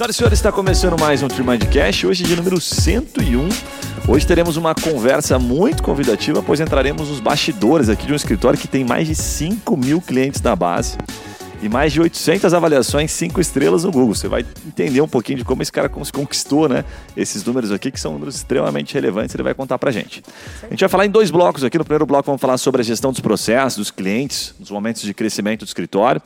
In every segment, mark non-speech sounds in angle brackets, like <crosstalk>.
Senhoras e senhores, está começando mais um Trimindcast, hoje de número 101. Hoje teremos uma conversa muito convidativa, pois entraremos nos bastidores aqui de um escritório que tem mais de 5 mil clientes na base e mais de 800 avaliações 5 estrelas no Google. Você vai entender um pouquinho de como esse cara conquistou né, esses números aqui, que são números extremamente relevantes, ele vai contar pra gente. A gente vai falar em dois blocos aqui. No primeiro bloco vamos falar sobre a gestão dos processos, dos clientes, nos momentos de crescimento do escritório.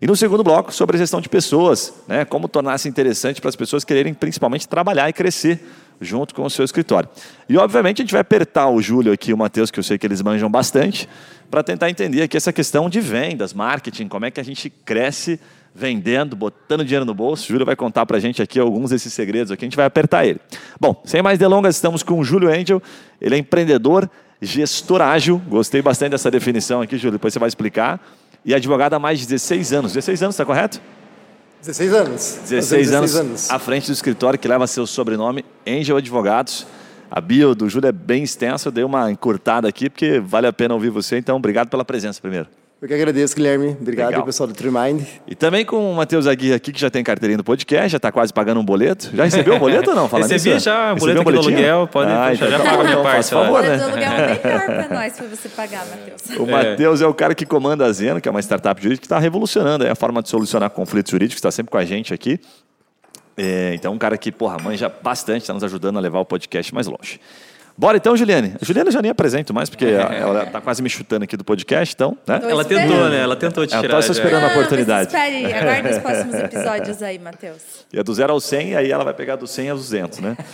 E no segundo bloco, sobre a gestão de pessoas, né, como tornar-se interessante para as pessoas quererem principalmente trabalhar e crescer junto com o seu escritório. E, obviamente, a gente vai apertar o Júlio aqui e o Matheus, que eu sei que eles manjam bastante, para tentar entender aqui essa questão de vendas, marketing, como é que a gente cresce vendendo, botando dinheiro no bolso. O Júlio vai contar para a gente aqui alguns desses segredos aqui, a gente vai apertar ele. Bom, sem mais delongas, estamos com o Júlio Angel, ele é empreendedor, gestor ágil, gostei bastante dessa definição aqui, Júlio, depois você vai explicar, e advogado há mais de 16 anos. 16 anos, está correto? 16 anos. 16, 16 anos, anos à frente do escritório que leva seu sobrenome, Angel Advogados. A bio do Júlio é bem extensa, eu dei uma encurtada aqui, porque vale a pena ouvir você, então obrigado pela presença primeiro. Eu que agradeço, Guilherme. Obrigado Legal. pessoal do TreeMind. E também com o Matheus Aguirre aqui, que já tem carteirinha do podcast, já está quase pagando um boleto. Já recebeu o boleto ou não? Falando Recebi nisso, já, um boleto aqui do aluguel, pode ah, então, já, paga a minha parte. Por favor, né? O aluguel é melhor para nós, para você pagar, Matheus. O Matheus é. é o cara que comanda a Zeno, que é uma startup jurídica que está revolucionando a forma de solucionar conflitos jurídicos, está sempre com a gente aqui. É, então, um cara que, porra, manja bastante, está nos ajudando a levar o podcast mais longe. Bora então, Juliane. A Juliane eu já nem apresento mais, porque <laughs> ela está quase me chutando aqui do podcast, então. Né? Ela tentou, né? Ela tentou te tirar. Ela está esperando a oportunidade. Espere, aguarde os próximos <laughs> episódios aí, Matheus. E é do zero ao 100, aí ela vai pegar do 100 aos 200, né? <laughs>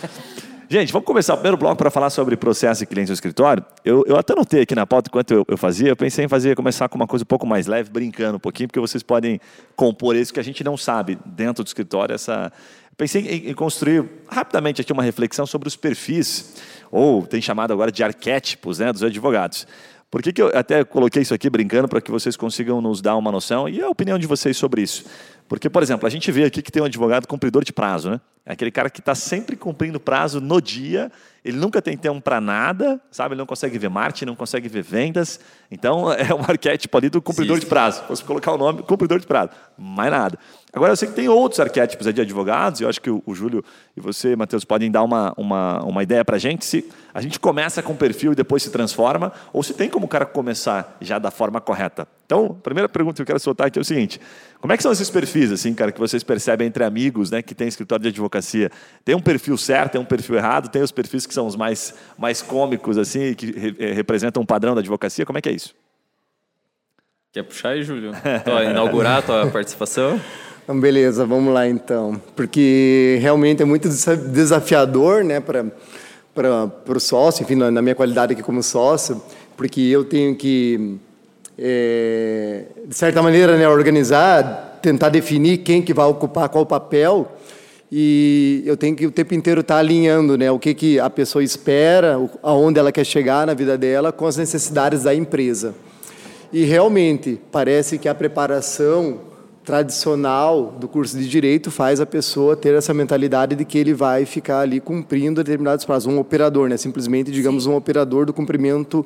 Gente, vamos começar o primeiro bloco para falar sobre processo e cliente no escritório. Eu, eu até notei aqui na pauta enquanto eu, eu, fazia, eu pensei em fazer começar com uma coisa um pouco mais leve, brincando um pouquinho, porque vocês podem compor isso que a gente não sabe dentro do escritório. Essa... Pensei em, construir rapidamente aqui uma reflexão sobre os perfis ou tem chamado agora de arquétipos né, dos advogados. Por que, que eu até coloquei isso aqui brincando para que vocês consigam nos dar uma noção e a opinião de vocês sobre isso? Porque, por exemplo, a gente vê aqui que tem um advogado cumpridor de prazo, né? É aquele cara que está sempre cumprindo prazo no dia, ele nunca tem tempo para nada, sabe? Ele não consegue ver marketing, não consegue ver vendas. Então, <laughs> é um arquétipo ali do cumpridor Sim. de prazo. Posso colocar o nome, cumpridor de prazo. Mais nada. Agora, eu sei que tem outros arquétipos de advogados, e eu acho que o, o Júlio e você, Matheus, podem dar uma, uma, uma ideia para a gente se a gente começa com perfil e depois se transforma, ou se tem como o cara começar já da forma correta. Então, a primeira pergunta que eu quero soltar aqui é o seguinte: como é que são esses perfis, assim, cara, que vocês percebem entre amigos, né, que tem escritório de advocacia? Tem um perfil certo, tem um perfil errado, tem os perfis que são os mais, mais cômicos, assim, que re, eh, representam um padrão da advocacia? Como é que é isso? Quer puxar aí, Júlio? inaugurar a tua <laughs> participação? Então, beleza, vamos lá então. Porque realmente é muito desafiador né, para o sócio, enfim, na, na, minha qualidade aqui como sócio, porque eu tenho que, é, de certa maneira, né, organizar, tentar definir quem que vai ocupar qual papel e eu tenho que o tempo inteiro estar alinhando né, o que, que a pessoa espera, aonde ela quer chegar na vida dela com as necessidades da empresa. E realmente parece que a preparação tradicional do curso de direito faz a pessoa ter essa mentalidade de que ele vai ficar ali cumprindo determinados prazos, um operador, né? Simplesmente, digamos, Sim. um operador do cumprimento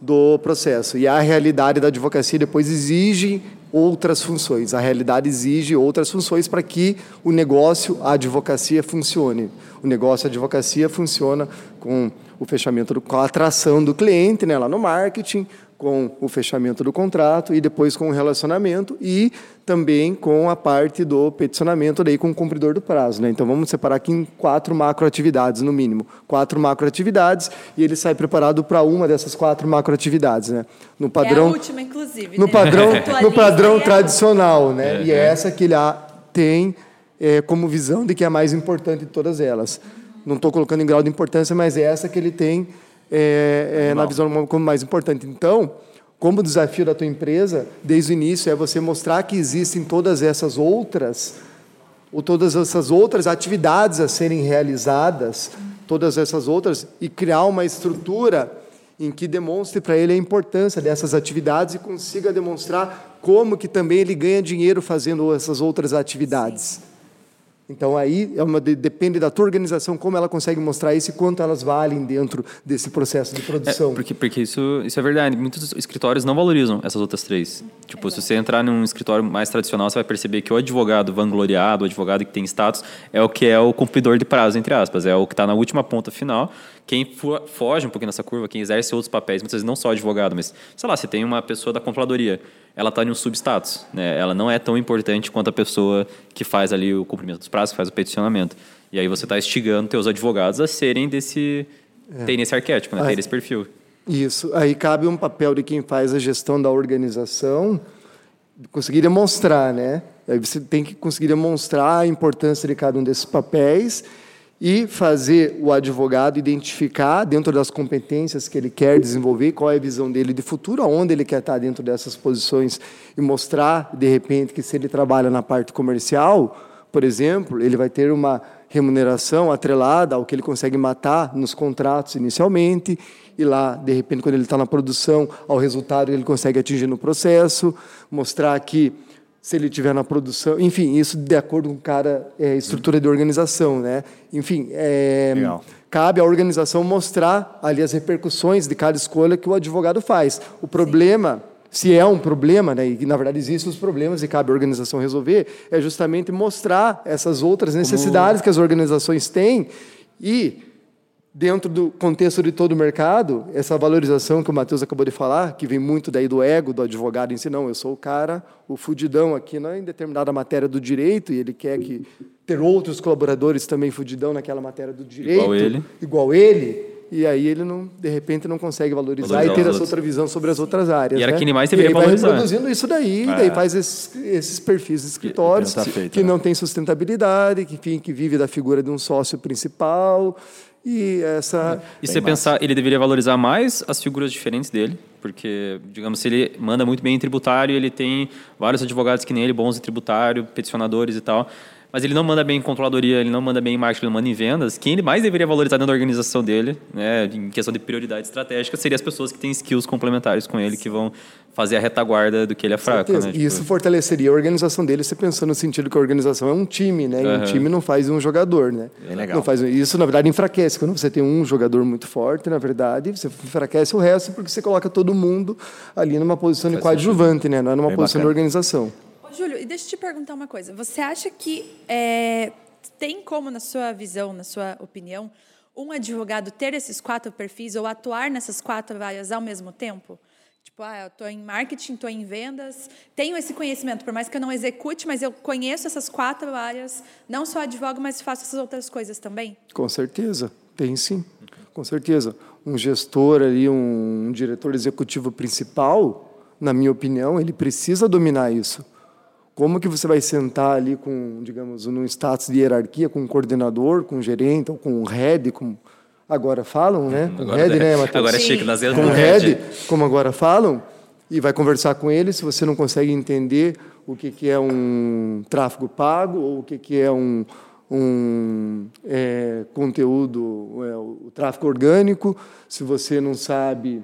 do processo. E a realidade da advocacia depois exige outras funções. A realidade exige outras funções para que o negócio, a advocacia funcione. O negócio, a advocacia funciona com o fechamento, do, com a atração do cliente, né, lá no marketing, com o fechamento do contrato e depois com o relacionamento e também com a parte do peticionamento daí com o cumpridor do prazo. Né? Então vamos separar aqui em quatro macroatividades no mínimo. Quatro macroatividades e ele sai preparado para uma dessas quatro macroatividades. Né? No padrão, é a última, inclusive. No né? padrão, <laughs> no padrão é tradicional. Né? É, e é essa que ele tem é, como visão de que é a mais importante de todas elas. Não estou colocando em grau de importância, mas é essa que ele tem é, é, na visão como mais importante. Então, como desafio da tua empresa, desde o início, é você mostrar que existem todas essas outras, ou todas essas outras atividades a serem realizadas, todas essas outras, e criar uma estrutura em que demonstre para ele a importância dessas atividades e consiga demonstrar como que também ele ganha dinheiro fazendo essas outras atividades. Sim. Então aí é uma, depende da tua organização como ela consegue mostrar isso e quanto elas valem dentro desse processo de produção. É, porque porque isso, isso é verdade. Muitos escritórios não valorizam essas outras três. Tipo, Exato. se você entrar num escritório mais tradicional, você vai perceber que o advogado vangloriado, o advogado que tem status, é o que é o cumpridor de prazo, entre aspas. É o que está na última ponta final. Quem foge um pouquinho nessa curva, quem exerce outros papéis, muitas vezes não só advogado, mas, sei lá, você tem uma pessoa da controladoria ela está em um substatus. Né? Ela não é tão importante quanto a pessoa que faz ali o cumprimento dos prazos, que faz o peticionamento. E aí você está instigando teus advogados a serem desse... É. terem esse arquétipo, né? Aí, terem esse perfil. Isso. Aí cabe um papel de quem faz a gestão da organização conseguir demonstrar, né? Aí você tem que conseguir demonstrar a importância de cada um desses papéis e fazer o advogado identificar, dentro das competências que ele quer desenvolver, qual é a visão dele de futuro, aonde ele quer estar dentro dessas posições e mostrar, de repente, que se ele trabalha na parte comercial, por exemplo, ele vai ter uma remuneração atrelada ao que ele consegue matar nos contratos inicialmente, e lá, de repente, quando ele está na produção, ao resultado que ele consegue atingir no processo, mostrar que se ele estiver na produção, enfim, isso de acordo com cada é, estrutura de organização, né? Enfim, é, cabe à organização mostrar ali as repercussões de cada escolha que o advogado faz. O problema, se é um problema, né, e na verdade existem os problemas e cabe à organização resolver, é justamente mostrar essas outras necessidades Como... que as organizações têm e dentro do contexto de todo o mercado, essa valorização que o Matheus acabou de falar, que vem muito daí do ego do advogado em si, não, eu sou o cara, o fudidão aqui não, em determinada matéria do direito, e ele quer que ter outros colaboradores também fudidão naquela matéria do direito, igual ele, igual ele e aí ele não, de repente não consegue valorizar, valorizar e ter essa outra visão sobre as outras áreas. E era né? quem mais deveria valorizar. vai reproduzindo isso daí, é. daí faz esses, esses perfis de escritórios que, feito, que né? não tem sustentabilidade, que, enfim, que vive da figura de um sócio principal, e essa. E se você pensar, ele deveria valorizar mais as figuras diferentes dele, porque, digamos, se ele manda muito bem em tributário, ele tem vários advogados que nem ele, bons em tributário, peticionadores e tal mas ele não manda bem em controladoria, ele não manda bem em marketing, ele manda em vendas. Quem ele mais deveria valorizar dentro da organização dele, né, em questão de prioridade estratégica, seriam as pessoas que têm skills complementares com ele, que vão fazer a retaguarda do que ele é fraco. Né? E tipo... isso fortaleceria a organização dele, você pensando no sentido que a organização é um time, né? E uhum. um time não faz um jogador, né? É legal. Não faz, isso, na verdade, enfraquece. Quando você tem um jogador muito forte, na verdade, você enfraquece o resto porque você coloca todo mundo ali numa posição faz de coadjuvante, sentido. né? Não é numa Bem posição bacana. de organização. Júlio, e deixa eu te perguntar uma coisa. Você acha que é, tem como, na sua visão, na sua opinião, um advogado ter esses quatro perfis ou atuar nessas quatro áreas ao mesmo tempo? Tipo, ah, eu estou em marketing, estou em vendas, tenho esse conhecimento, por mais que eu não execute, mas eu conheço essas quatro áreas, não só advogo, mas faço essas outras coisas também? Com certeza, tem sim, com certeza. Um gestor ali, um diretor executivo principal, na minha opinião, ele precisa dominar isso. Como que você vai sentar ali com, digamos, num status de hierarquia com um coordenador, com um gerente ou com um head, como agora falam, né? Com agora, head, né, Matheus? Agora é chique, nas Com head, como agora falam, e vai conversar com ele se você não consegue entender o que, que é um tráfego pago ou o que, que é um, um é, conteúdo, é, o tráfego orgânico, se você não sabe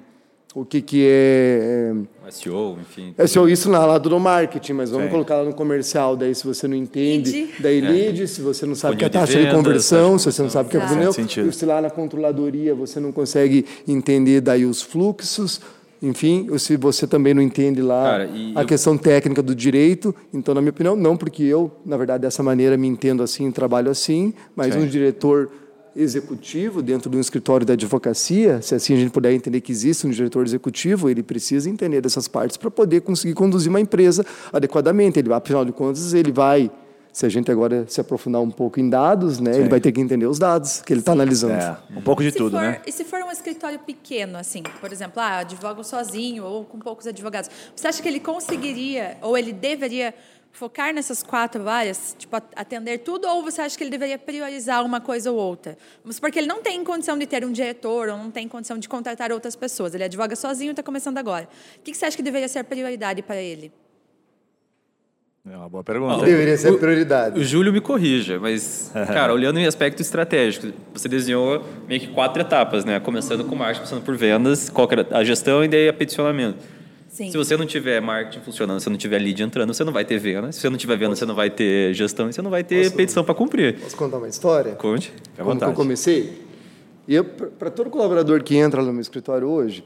o que, que é, é SEO, enfim. SEO, isso na lado do marketing, mas vamos Sim. colocar lá no comercial, daí se você não entende, lead. daí é. lead, se você não sabe o que é taxa de, vendas, de conversão, se você não sabe o que é funil, se lá na controladoria você não consegue entender daí os fluxos, enfim, se você também não entende lá Cara, a eu... questão técnica do direito, então, na minha opinião, não, porque eu, na verdade, dessa maneira me entendo assim, trabalho assim, mas Sim. um diretor executivo dentro de um escritório da advocacia, se assim a gente puder entender que existe um diretor executivo, ele precisa entender dessas partes para poder conseguir conduzir uma empresa adequadamente. Ele, afinal de contas, ele vai se a gente agora se aprofundar um pouco em dados, né, ele vai ter que entender os dados que ele está analisando. É, um pouco de tudo, for, né? E se for um escritório pequeno, assim, por exemplo, ah, advogo sozinho ou com poucos advogados, você acha que ele conseguiria ou ele deveria focar nessas quatro áreas, tipo, atender tudo, ou você acha que ele deveria priorizar uma coisa ou outra? Porque ele não tem condição de ter um diretor, ou não tem condição de contratar outras pessoas. Ele advoga sozinho e está começando agora. O que você acha que deveria ser prioridade para ele? É uma boa pergunta. Deveria ser prioridade. O, o Júlio me corrija, mas, <laughs> cara, olhando em aspecto estratégico, você desenhou meio que quatro etapas, né? Começando com marketing, passando por vendas, qual a gestão e daí a peticionamento. Sim. Se você não tiver marketing funcionando, se você não tiver lead entrando, você não vai ter venda. Se você não tiver venda, você não vai ter gestão e você não vai ter petição para cumprir. Posso contar uma história? Conte. À Como que eu comecei? E eu, para todo colaborador que entra no meu escritório hoje,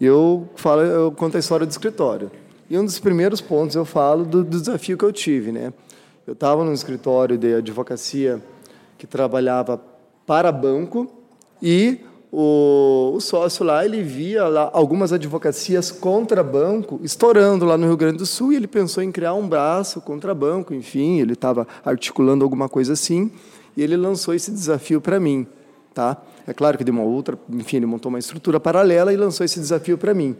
eu falo, eu conto a história do escritório. E um dos primeiros pontos eu falo do, do desafio que eu tive, né? Eu estava num escritório de advocacia que trabalhava para banco e o, o sócio lá ele via lá algumas advocacias contra banco estourando lá no Rio Grande do Sul e ele pensou em criar um braço contra banco, enfim, ele estava articulando alguma coisa assim e ele lançou esse desafio para mim, tá? É claro que de uma outra, enfim, ele montou uma estrutura paralela e lançou esse desafio para mim.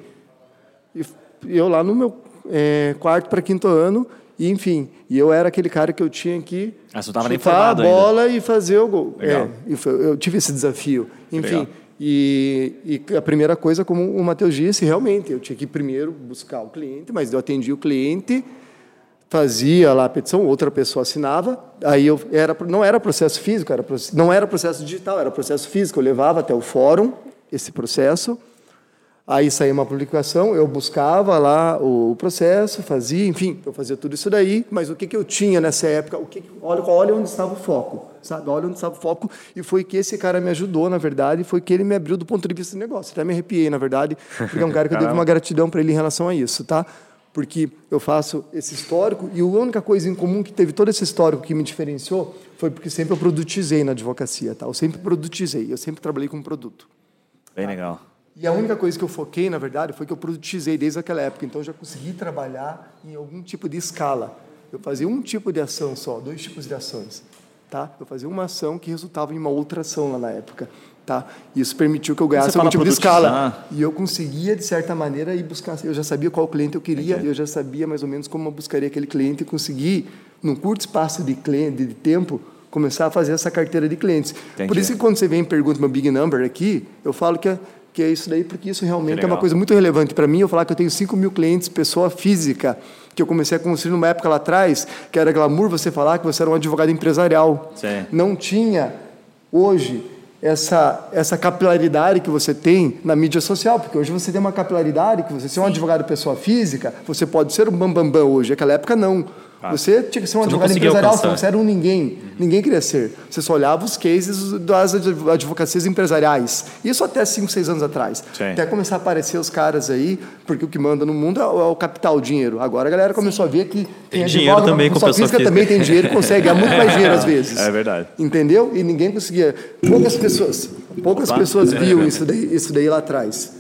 E eu lá no meu eh, quarto para quinto ano, e enfim, e eu era aquele cara que eu tinha que Ah, chutar a formado ainda. bola e fazer o gol. É, eu tive esse desafio. Enfim, legal. E, e a primeira coisa, como o Matheus disse, realmente, eu tinha que primeiro buscar o cliente, mas eu atendi o cliente, fazia lá a petição, outra pessoa assinava, aí eu era não era processo físico, era não era processo digital, era processo físico, eu levava até o fórum esse processo, Aí saía uma publicação, eu buscava lá o processo, fazia, enfim, eu fazia tudo isso daí, mas o que, que eu tinha nessa época? O que, olha, olha onde estava o foco, sabe? Olha onde estava o foco, e foi que esse cara me ajudou, na verdade, foi que ele me abriu do ponto de vista do negócio. Até me arrepiei, na verdade, porque é um cara que eu devo <laughs> uma gratidão para ele em relação a isso, tá? Porque eu faço esse histórico, e a única coisa em comum que teve todo esse histórico que me diferenciou foi porque sempre eu produtizei na advocacia, tá? Eu sempre produtizei, eu sempre trabalhei com produto. Bem legal. E a única coisa que eu foquei, na verdade, foi que eu produtizei desde aquela época. Então, eu já consegui trabalhar em algum tipo de escala. Eu fazia um tipo de ação só, dois tipos de ações. Tá? Eu fazia uma ação que resultava em uma outra ação lá na época. Tá? Isso permitiu que eu ganhasse algum tipo de escala. E eu conseguia, de certa maneira, ir buscar. Eu já sabia qual cliente eu queria, eu já sabia mais ou menos como eu buscaria aquele cliente e conseguir, num curto espaço de, cliente, de tempo, começar a fazer essa carteira de clientes. Por Entendi. isso que quando você vem e pergunta meu big number aqui, eu falo que é, que é isso daí, porque isso realmente é uma coisa muito relevante para mim. Eu falar que eu tenho 5 mil clientes, pessoa física, que eu comecei a construir numa época lá atrás, que era glamour você falar que você era um advogado empresarial. Sim. Não tinha, hoje, essa, essa capilaridade que você tem na mídia social, porque hoje você tem uma capilaridade que você ser um advogado pessoa física, você pode ser um bambambam bam, bam hoje. Naquela época, não. Você tinha que ser um advogado empresarial, alcançar. você era um ninguém. Ninguém queria ser. Você só olhava os cases das adv- advocacias empresariais. Isso até 5, 6 anos atrás. Sim. Até começar a aparecer os caras aí, porque o que manda no mundo é o, é capital, o dinheiro. Agora a galera começou a ver que Tem advogado, dinheiro também com pessoa física física. também tem dinheiro e consegue ganhar muito mais dinheiro às <laughs> vezes. É verdade. Entendeu? E ninguém conseguia. Poucas pessoas, poucas Opa. pessoas viam isso daí, isso daí lá atrás,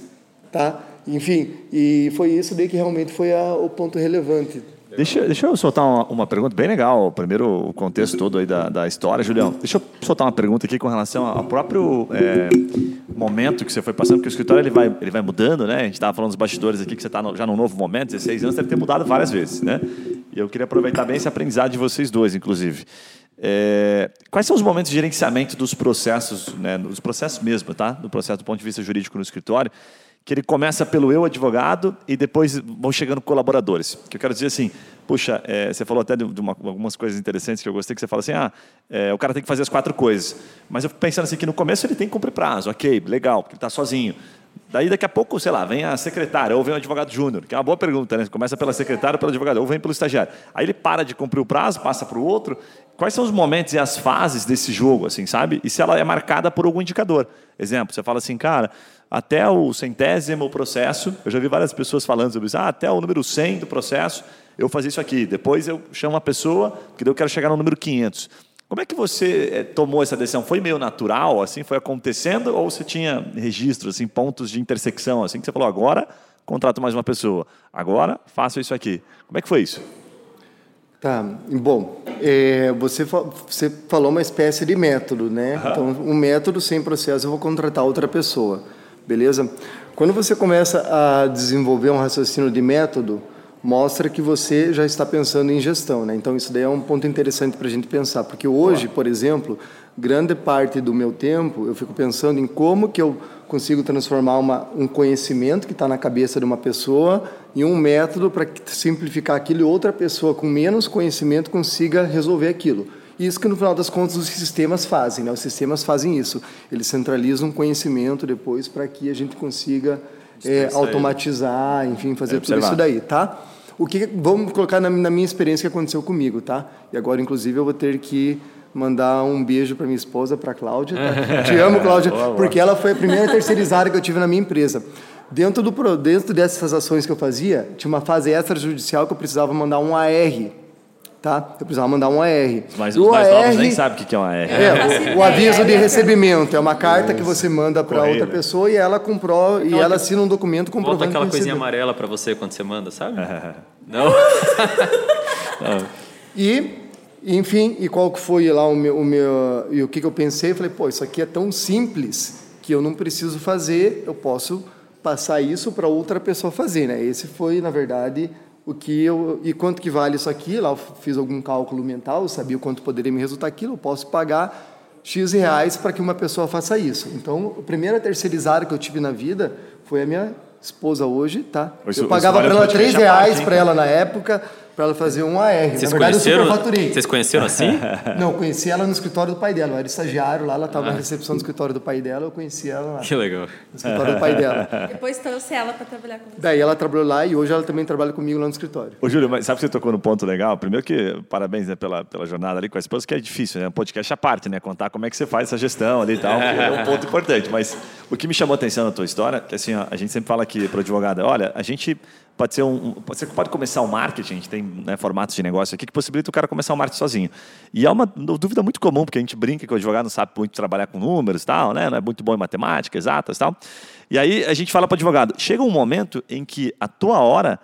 tá? Enfim, e foi isso daí que realmente foi a- o ponto relevante. Deixa, deixa eu soltar uma, uma pergunta bem legal. Primeiro, o contexto todo aí da, da história. Julião, deixa eu soltar uma pergunta aqui com relação ao próprio é, momento que você foi passando, porque o escritório ele vai, ele vai mudando, né? A gente estava falando dos bastidores aqui que você está já num novo momento, 16 anos, deve ter mudado várias vezes, né? E eu queria aproveitar bem esse aprendizado de vocês dois, inclusive. É, quais são os momentos de gerenciamento dos processos, né, dos processos mesmo, tá? Do processo do ponto de vista jurídico no escritório, que ele começa pelo eu advogado e depois vão chegando colaboradores. Que eu quero dizer assim, puxa, é, você falou até de, uma- algumas coisas interessantes que eu gostei que você fala assim, ah, é, o cara tem que fazer as quatro coisas. Mas eu fico pensando assim que no começo ele tem que cumprir prazo, ok, legal, porque ele está sozinho. Daí daqui a pouco, sei lá, vem a secretária ou vem o advogado júnior, que é uma boa pergunta, né? Começa pela secretária ou pelo advogado, ou vem pelo estagiário. Aí ele para de cumprir o prazo, passa para o outro. Quais são os momentos e as fases desse jogo, assim, sabe? E se ela é marcada por algum indicador. Exemplo, você fala assim, cara, até o centésimo processo, eu já vi várias pessoas falando sobre isso, ah, até o número 100 do processo, eu fazia isso aqui. Depois eu chamo uma pessoa, porque eu quero chegar no número 500. Como é que você eh, tomou essa decisão? Foi meio natural, assim, foi acontecendo, ou você tinha registros, assim, pontos de intersecção, assim, que você falou, agora contrato mais uma pessoa, agora faço isso aqui. Como é que foi isso? Tá, bom, é, você, você falou uma espécie de método, né? Então, um método sem processo, eu vou contratar outra pessoa, beleza? Quando você começa a desenvolver um raciocínio de método, mostra que você já está pensando em gestão, né? Então, isso daí é um ponto interessante para a gente pensar, porque hoje, por exemplo, grande parte do meu tempo eu fico pensando em como que eu consigo transformar uma, um conhecimento que está na cabeça de uma pessoa em um método para simplificar aquilo e outra pessoa com menos conhecimento consiga resolver aquilo. Isso que no final das contas os sistemas fazem, né? Os sistemas fazem isso. Eles centralizam conhecimento depois para que a gente consiga é, automatizar, enfim, fazer tudo observar. isso daí, tá? O que vamos colocar na, na minha experiência que aconteceu comigo, tá? E agora, inclusive, eu vou ter que mandar um beijo para minha esposa, para Cláudia. Tá? <laughs> Te amo, Cláudia, porque ela foi a primeira terceirizada que eu tive na minha empresa. Dentro do dentro dessas ações que eu fazia, tinha uma fase extrajudicial que eu precisava mandar um AR, tá? Eu precisava mandar um AR. Mas os o mais novos AR nem sabem o que é uma R. é, o, o ideia. aviso de É. recebimento é uma carta que você manda para outra pessoa e ela comprou e Aquela ela assina um documento Volta comprovando aquela que coisinha amarela pra você quando você manda, sabe? <laughs> Não? <laughs> E, enfim, e qual que foi lá o meu, o meu e o que, que eu pensei? Eu falei, pô, isso aqui é tão simples que eu não preciso fazer, eu posso passar isso para outra pessoa fazer, né? Esse foi, na verdade, o que eu e quanto que vale isso aqui? Lá eu fiz algum cálculo mental, eu sabia o quanto poderia me resultar aquilo, eu posso pagar X reais para que uma pessoa faça isso. Então, a primeira terceirizada que eu tive na vida foi a minha esposa hoje, tá? Isso- eu pagava para ela podcast 3 à parte, reais para ela na época, para ela fazer um AR. Vocês na verdade, eu conheceram? superfaturei. Vocês conheceram assim? <laughs> Não, eu conheci ela no escritório do pai dela. Eu era estagiário lá, ela estava na recepção do escritório do pai dela, eu conheci ela lá, que legal. no escritório do pai dela. <laughs> Depois trouxe ela para trabalhar com você. Daí ela trabalhou lá e hoje ela também trabalha comigo lá no escritório. Ô, Júlio, mas sabe que você tocou no ponto legal? Primeiro que parabéns né, pela, pela jornada ali com a esposa, que é difícil, né? Um podcast à parte, né? Contar como é que você faz essa gestão ali e tal, que é um <laughs> ponto importante. Mas o que me chamou a atenção na tua história, que assim, ó, a gente sempre fala aqui para o advogado, olha, a gente pode ser um, pode, pode começar um marketing, a gente tem né, formatos de negócio aqui que possibilita o cara começar um marketing sozinho. E é uma dúvida muito comum, porque a gente brinca que o advogado não sabe muito trabalhar com números tal, né? Não é muito bom em matemática, exatas e tal. E aí a gente fala para o advogado, chega um momento em que a tua hora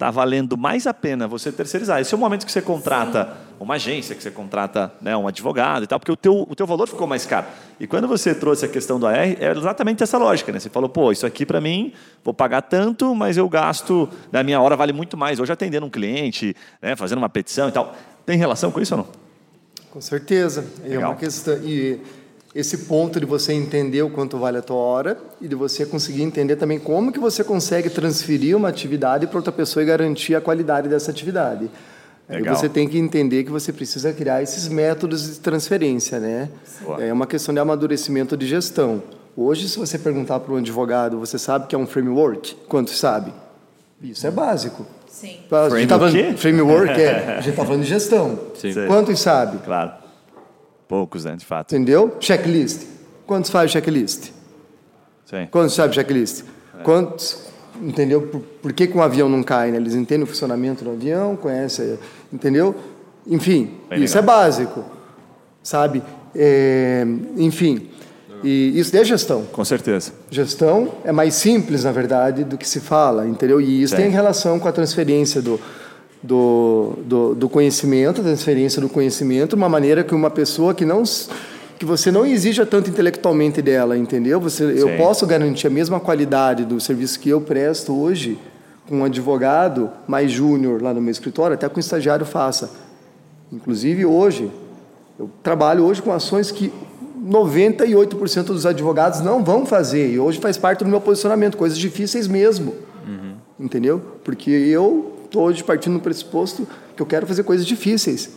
está valendo mais a pena você terceirizar. Esse é o momento que você contrata uma agência, que você contrata né, um advogado e tal, porque o teu, o teu valor ficou mais caro. E quando você trouxe a questão do AR, é exatamente essa lógica. Né? Você falou, pô, isso aqui para mim, vou pagar tanto, mas eu gasto, na minha hora vale muito mais. Hoje atendendo um cliente, né, fazendo uma petição e tal. Tem relação com isso ou não? Com certeza. É Legal. uma questão. E esse ponto de você entender o quanto vale a tua hora e de você conseguir entender também como que você consegue transferir uma atividade para outra pessoa e garantir a qualidade dessa atividade. Legal. você tem que entender que você precisa criar esses métodos de transferência, né? Boa. É uma questão de amadurecimento de gestão. Hoje, se você perguntar para um advogado, você sabe que é um framework? Quanto sabe? Isso é básico. Sim. A gente tá Frame quê? falando, framework é, <laughs> a gente está falando de gestão. Sim. Quantos sabe? Claro. Poucos, né, de fato. Entendeu? Checklist. Quantos faz checklist? Sim. Quantos sabe checklist? Quantos, entendeu? Por, por que, que um avião não cai? Né? Eles entendem o funcionamento do avião, conhecem, entendeu? Enfim, Bem isso é legal. básico, sabe? É, enfim, e isso é gestão. Com certeza. Gestão é mais simples, na verdade, do que se fala, entendeu? E isso Sim. tem relação com a transferência do, do, do, do conhecimento, a transferência do conhecimento, uma maneira que uma pessoa que não que você não exija tanto intelectualmente dela, entendeu? Você, eu posso garantir a mesma qualidade do serviço que eu presto hoje com um advogado mais júnior lá no meu escritório, até que um estagiário faça. Inclusive hoje, eu trabalho hoje com ações que 98% dos advogados não vão fazer. E hoje faz parte do meu posicionamento, coisas difíceis mesmo. Entendeu? Porque eu estou hoje partindo do pressuposto que eu quero fazer coisas difíceis.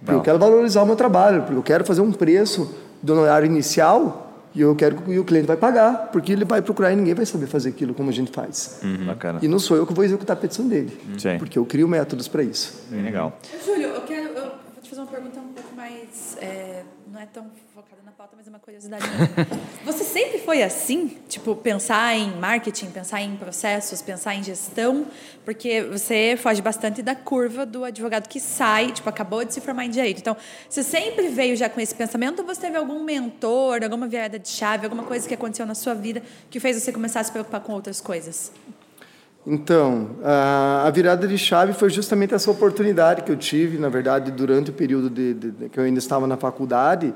Porque eu quero valorizar o meu trabalho, porque eu quero fazer um preço do honorário inicial e eu quero que o cliente vai pagar, porque ele vai procurar e ninguém vai saber fazer aquilo como a gente faz. Bacana. E não sou eu que vou executar a petição dele, Sim. porque eu crio métodos para isso. Bem legal. Júlio, eu quero. Eu vou te fazer uma pergunta um pouco mais. é, não é tão mas é uma curiosidade. <laughs> Você sempre foi assim? Tipo, pensar em marketing, pensar em processos, pensar em gestão? Porque você foge bastante da curva do advogado que sai, tipo, acabou de se formar em direito. Então, você sempre veio já com esse pensamento ou você teve algum mentor, alguma virada de chave, alguma coisa que aconteceu na sua vida que fez você começar a se preocupar com outras coisas? Então, a, a virada de chave foi justamente essa oportunidade que eu tive, na verdade, durante o período de, de- de- que eu ainda estava na faculdade,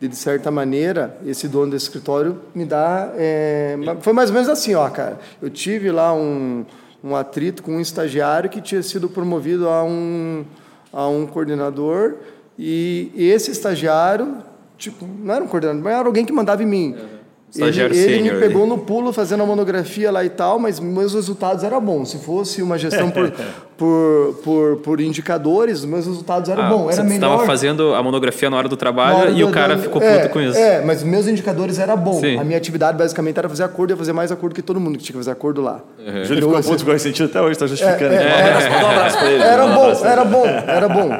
de, de certa maneira, esse dono do escritório me dá... é, foi mais ou menos assim, ó, cara. Eu tive lá um, um atrito com um estagiário que tinha sido promovido a um, a um coordenador e esse estagiário, tipo, não era um coordenador, mas era alguém que mandava em mim. Ele, Estagiário ele sênior me pegou no pulo fazendo a monografia lá e tal, mas meus resultados eram bons. Se fosse uma gestão por, <laughs> por, por, por indicadores, meus resultados eram Ah, bons. Era você estava fazendo a monografia na hora do trabalho hora e do- o cara da- ficou é, puto com isso. É, mas meus indicadores eram bons. Sim. A minha atividade basicamente era fazer acordo e fazer mais acordo que todo mundo que tinha que fazer acordo lá. O Júlio ficou assim, puto com esse sentido até hoje, está justificando. É. Um abraço, manda um abraço pra ele. Era um bom, ele. era bom, era bom.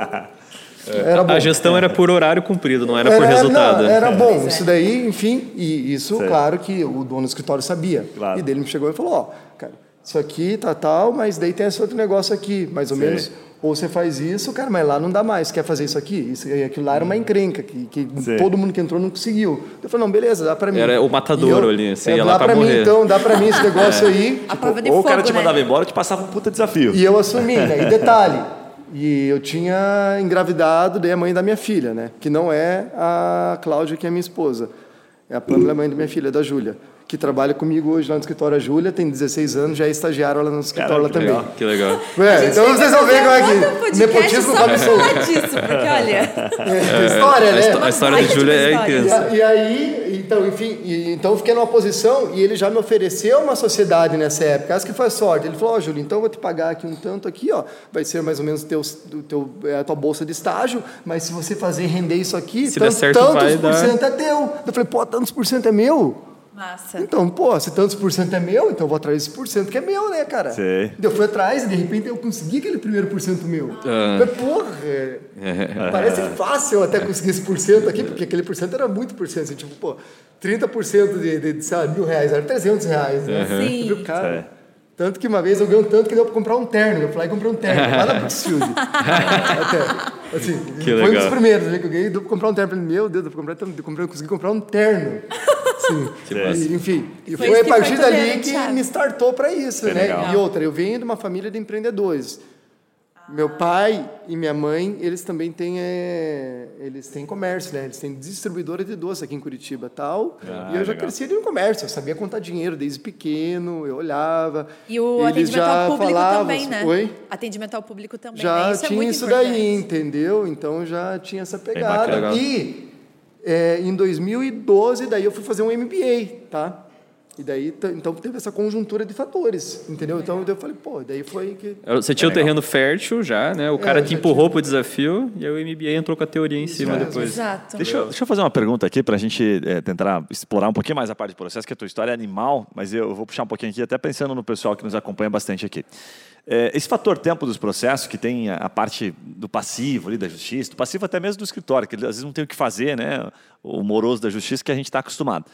Era bom. A gestão era por horário cumprido, não era por Era- resultado. não, era bom. É. Isso daí, enfim, e isso, Certo. claro que o dono do escritório sabia. Claro. E dele me chegou e falou, ó, cara, isso aqui tá tal, mas daí tem esse outro negócio aqui, mais ou Sim. menos. Ou você faz isso, cara, mas lá não dá mais. Quer fazer isso aqui? Isso, e aquilo lá era uma encrenca, que, que todo mundo que entrou não conseguiu. Eu falei, não, beleza, dá pra mim. Era o matadouro E ali, você é, ia dá lá pra pra mim, morrer. então, dá pra mim esse negócio <laughs> aí. A prova de Ou o fogo, cara te né? mandava embora te passava um puta desafio. E eu assumi, né? E detalhe, <laughs> e eu tinha engravidado, daí a mãe da minha filha, né? Que não é a Cláudia, que é minha esposa. É a Pamela, a mãe da minha filha, da Júlia. Que trabalha comigo hoje lá no escritório. A Júlia tem 16 anos, já é estagiária lá no escritório lá que também. legal. Que legal. É, então vocês vão ver como é que nepotismo só pra falar disso, porque olha... <laughs> É, história, A, né? histó- a história da Júlia de é intensa. E, e aí, então, enfim, e- então eu fiquei numa posição e ele já me ofereceu uma sociedade nessa época. Acho que foi sorte. Ele falou: Ó, Júlio, então eu vou te pagar aqui um tanto aqui, ó. Vai ser mais ou menos teu, teu, é, a tua bolsa de estágio, mas se você fazer render isso aqui, Se tanto- certo, tantos por dar. cento é teu. Eu falei: pô, tantos por cento é meu? Massa. Então, pô, se tantos por cento é meu, então eu vou atrás desse por cento que é meu, né, cara? Sei. Eu fui atrás e de repente eu consegui aquele primeiro por cento meu. Ah. Mas, porra, é, <laughs> parece fácil eu até conseguir esse por cento aqui, porque aquele por cento era muito por cento. Assim, tipo, pô, 30% de, de, de sei lá, mil reais, era 300 reais, né? Sim. Cara. Tanto que uma vez eu ganhei um tanto que deu pra comprar um terno. Eu fui lá e comprei um terno, lá na Brooksfield. <laughs> Até, assim, Que foi um legal. dos primeiros né, que eu ganhei, deu pra comprar um terno. Falei, meu Deus, deu pra comprar, eu comprei, eu consegui comprar um terno. Sim. E, enfim, e Foi foi, a que partir foi dali que me startou para isso, Foi né? legal. E outra, eu venho de uma família de empreendedores. Meu pai e minha mãe, eles também têm, é, eles têm comércio, né? Eles têm distribuidora de doce aqui em Curitiba tal. Ah, e eu já legal. cresci ali no comércio, eu sabia contar dinheiro desde pequeno, eu olhava. E o atendimento já ao público falavam, também, né? Oi? Atendimento ao público também, Já né? Isso é tinha muito isso importante. daí, entendeu? Então já tinha essa pegada. bacana. E é, em 2012, daí eu fui fazer um MBA, tá? E daí, então teve essa conjuntura de fatores, entendeu? Então eu falei, pô, daí foi que... Você tinha o terreno fértil já, né? O cara eu te empurrou pro desafio e aí o MBA entrou com a teoria em cima Exato. depois. Exato. Deixa eu, deixa eu fazer uma pergunta aqui para a gente é, tentar explorar um pouquinho mais a parte do processo, que a tua história é animal, mas eu vou puxar um pouquinho aqui, até pensando no pessoal que nos acompanha bastante aqui. É, esse fator tempo dos processos, que tem a, a parte do passivo ali da justiça, do passivo até mesmo do escritório, que às vezes não tem o que fazer, né? O moroso da justiça que a gente está acostumado.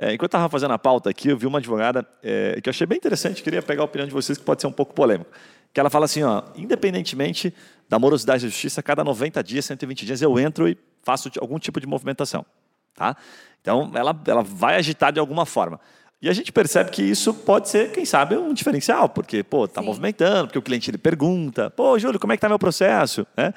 É, enquanto eu estava fazendo a pauta aqui, eu vi uma advogada é, que eu achei bem interessante, queria pegar a opinião de vocês, que pode ser um pouco polêmico. Que ela fala assim, ó, independentemente da morosidade da justiça, cada 90 dias, 120 dias, eu entro e faço algum tipo de movimentação. Tá? Então, ela, ela vai agitar de alguma forma. E a gente percebe que isso pode ser, quem sabe, um diferencial, porque, pô, tá Sim. movimentando, porque o cliente ele pergunta, pô, Júlio, como é que tá meu processo? Né?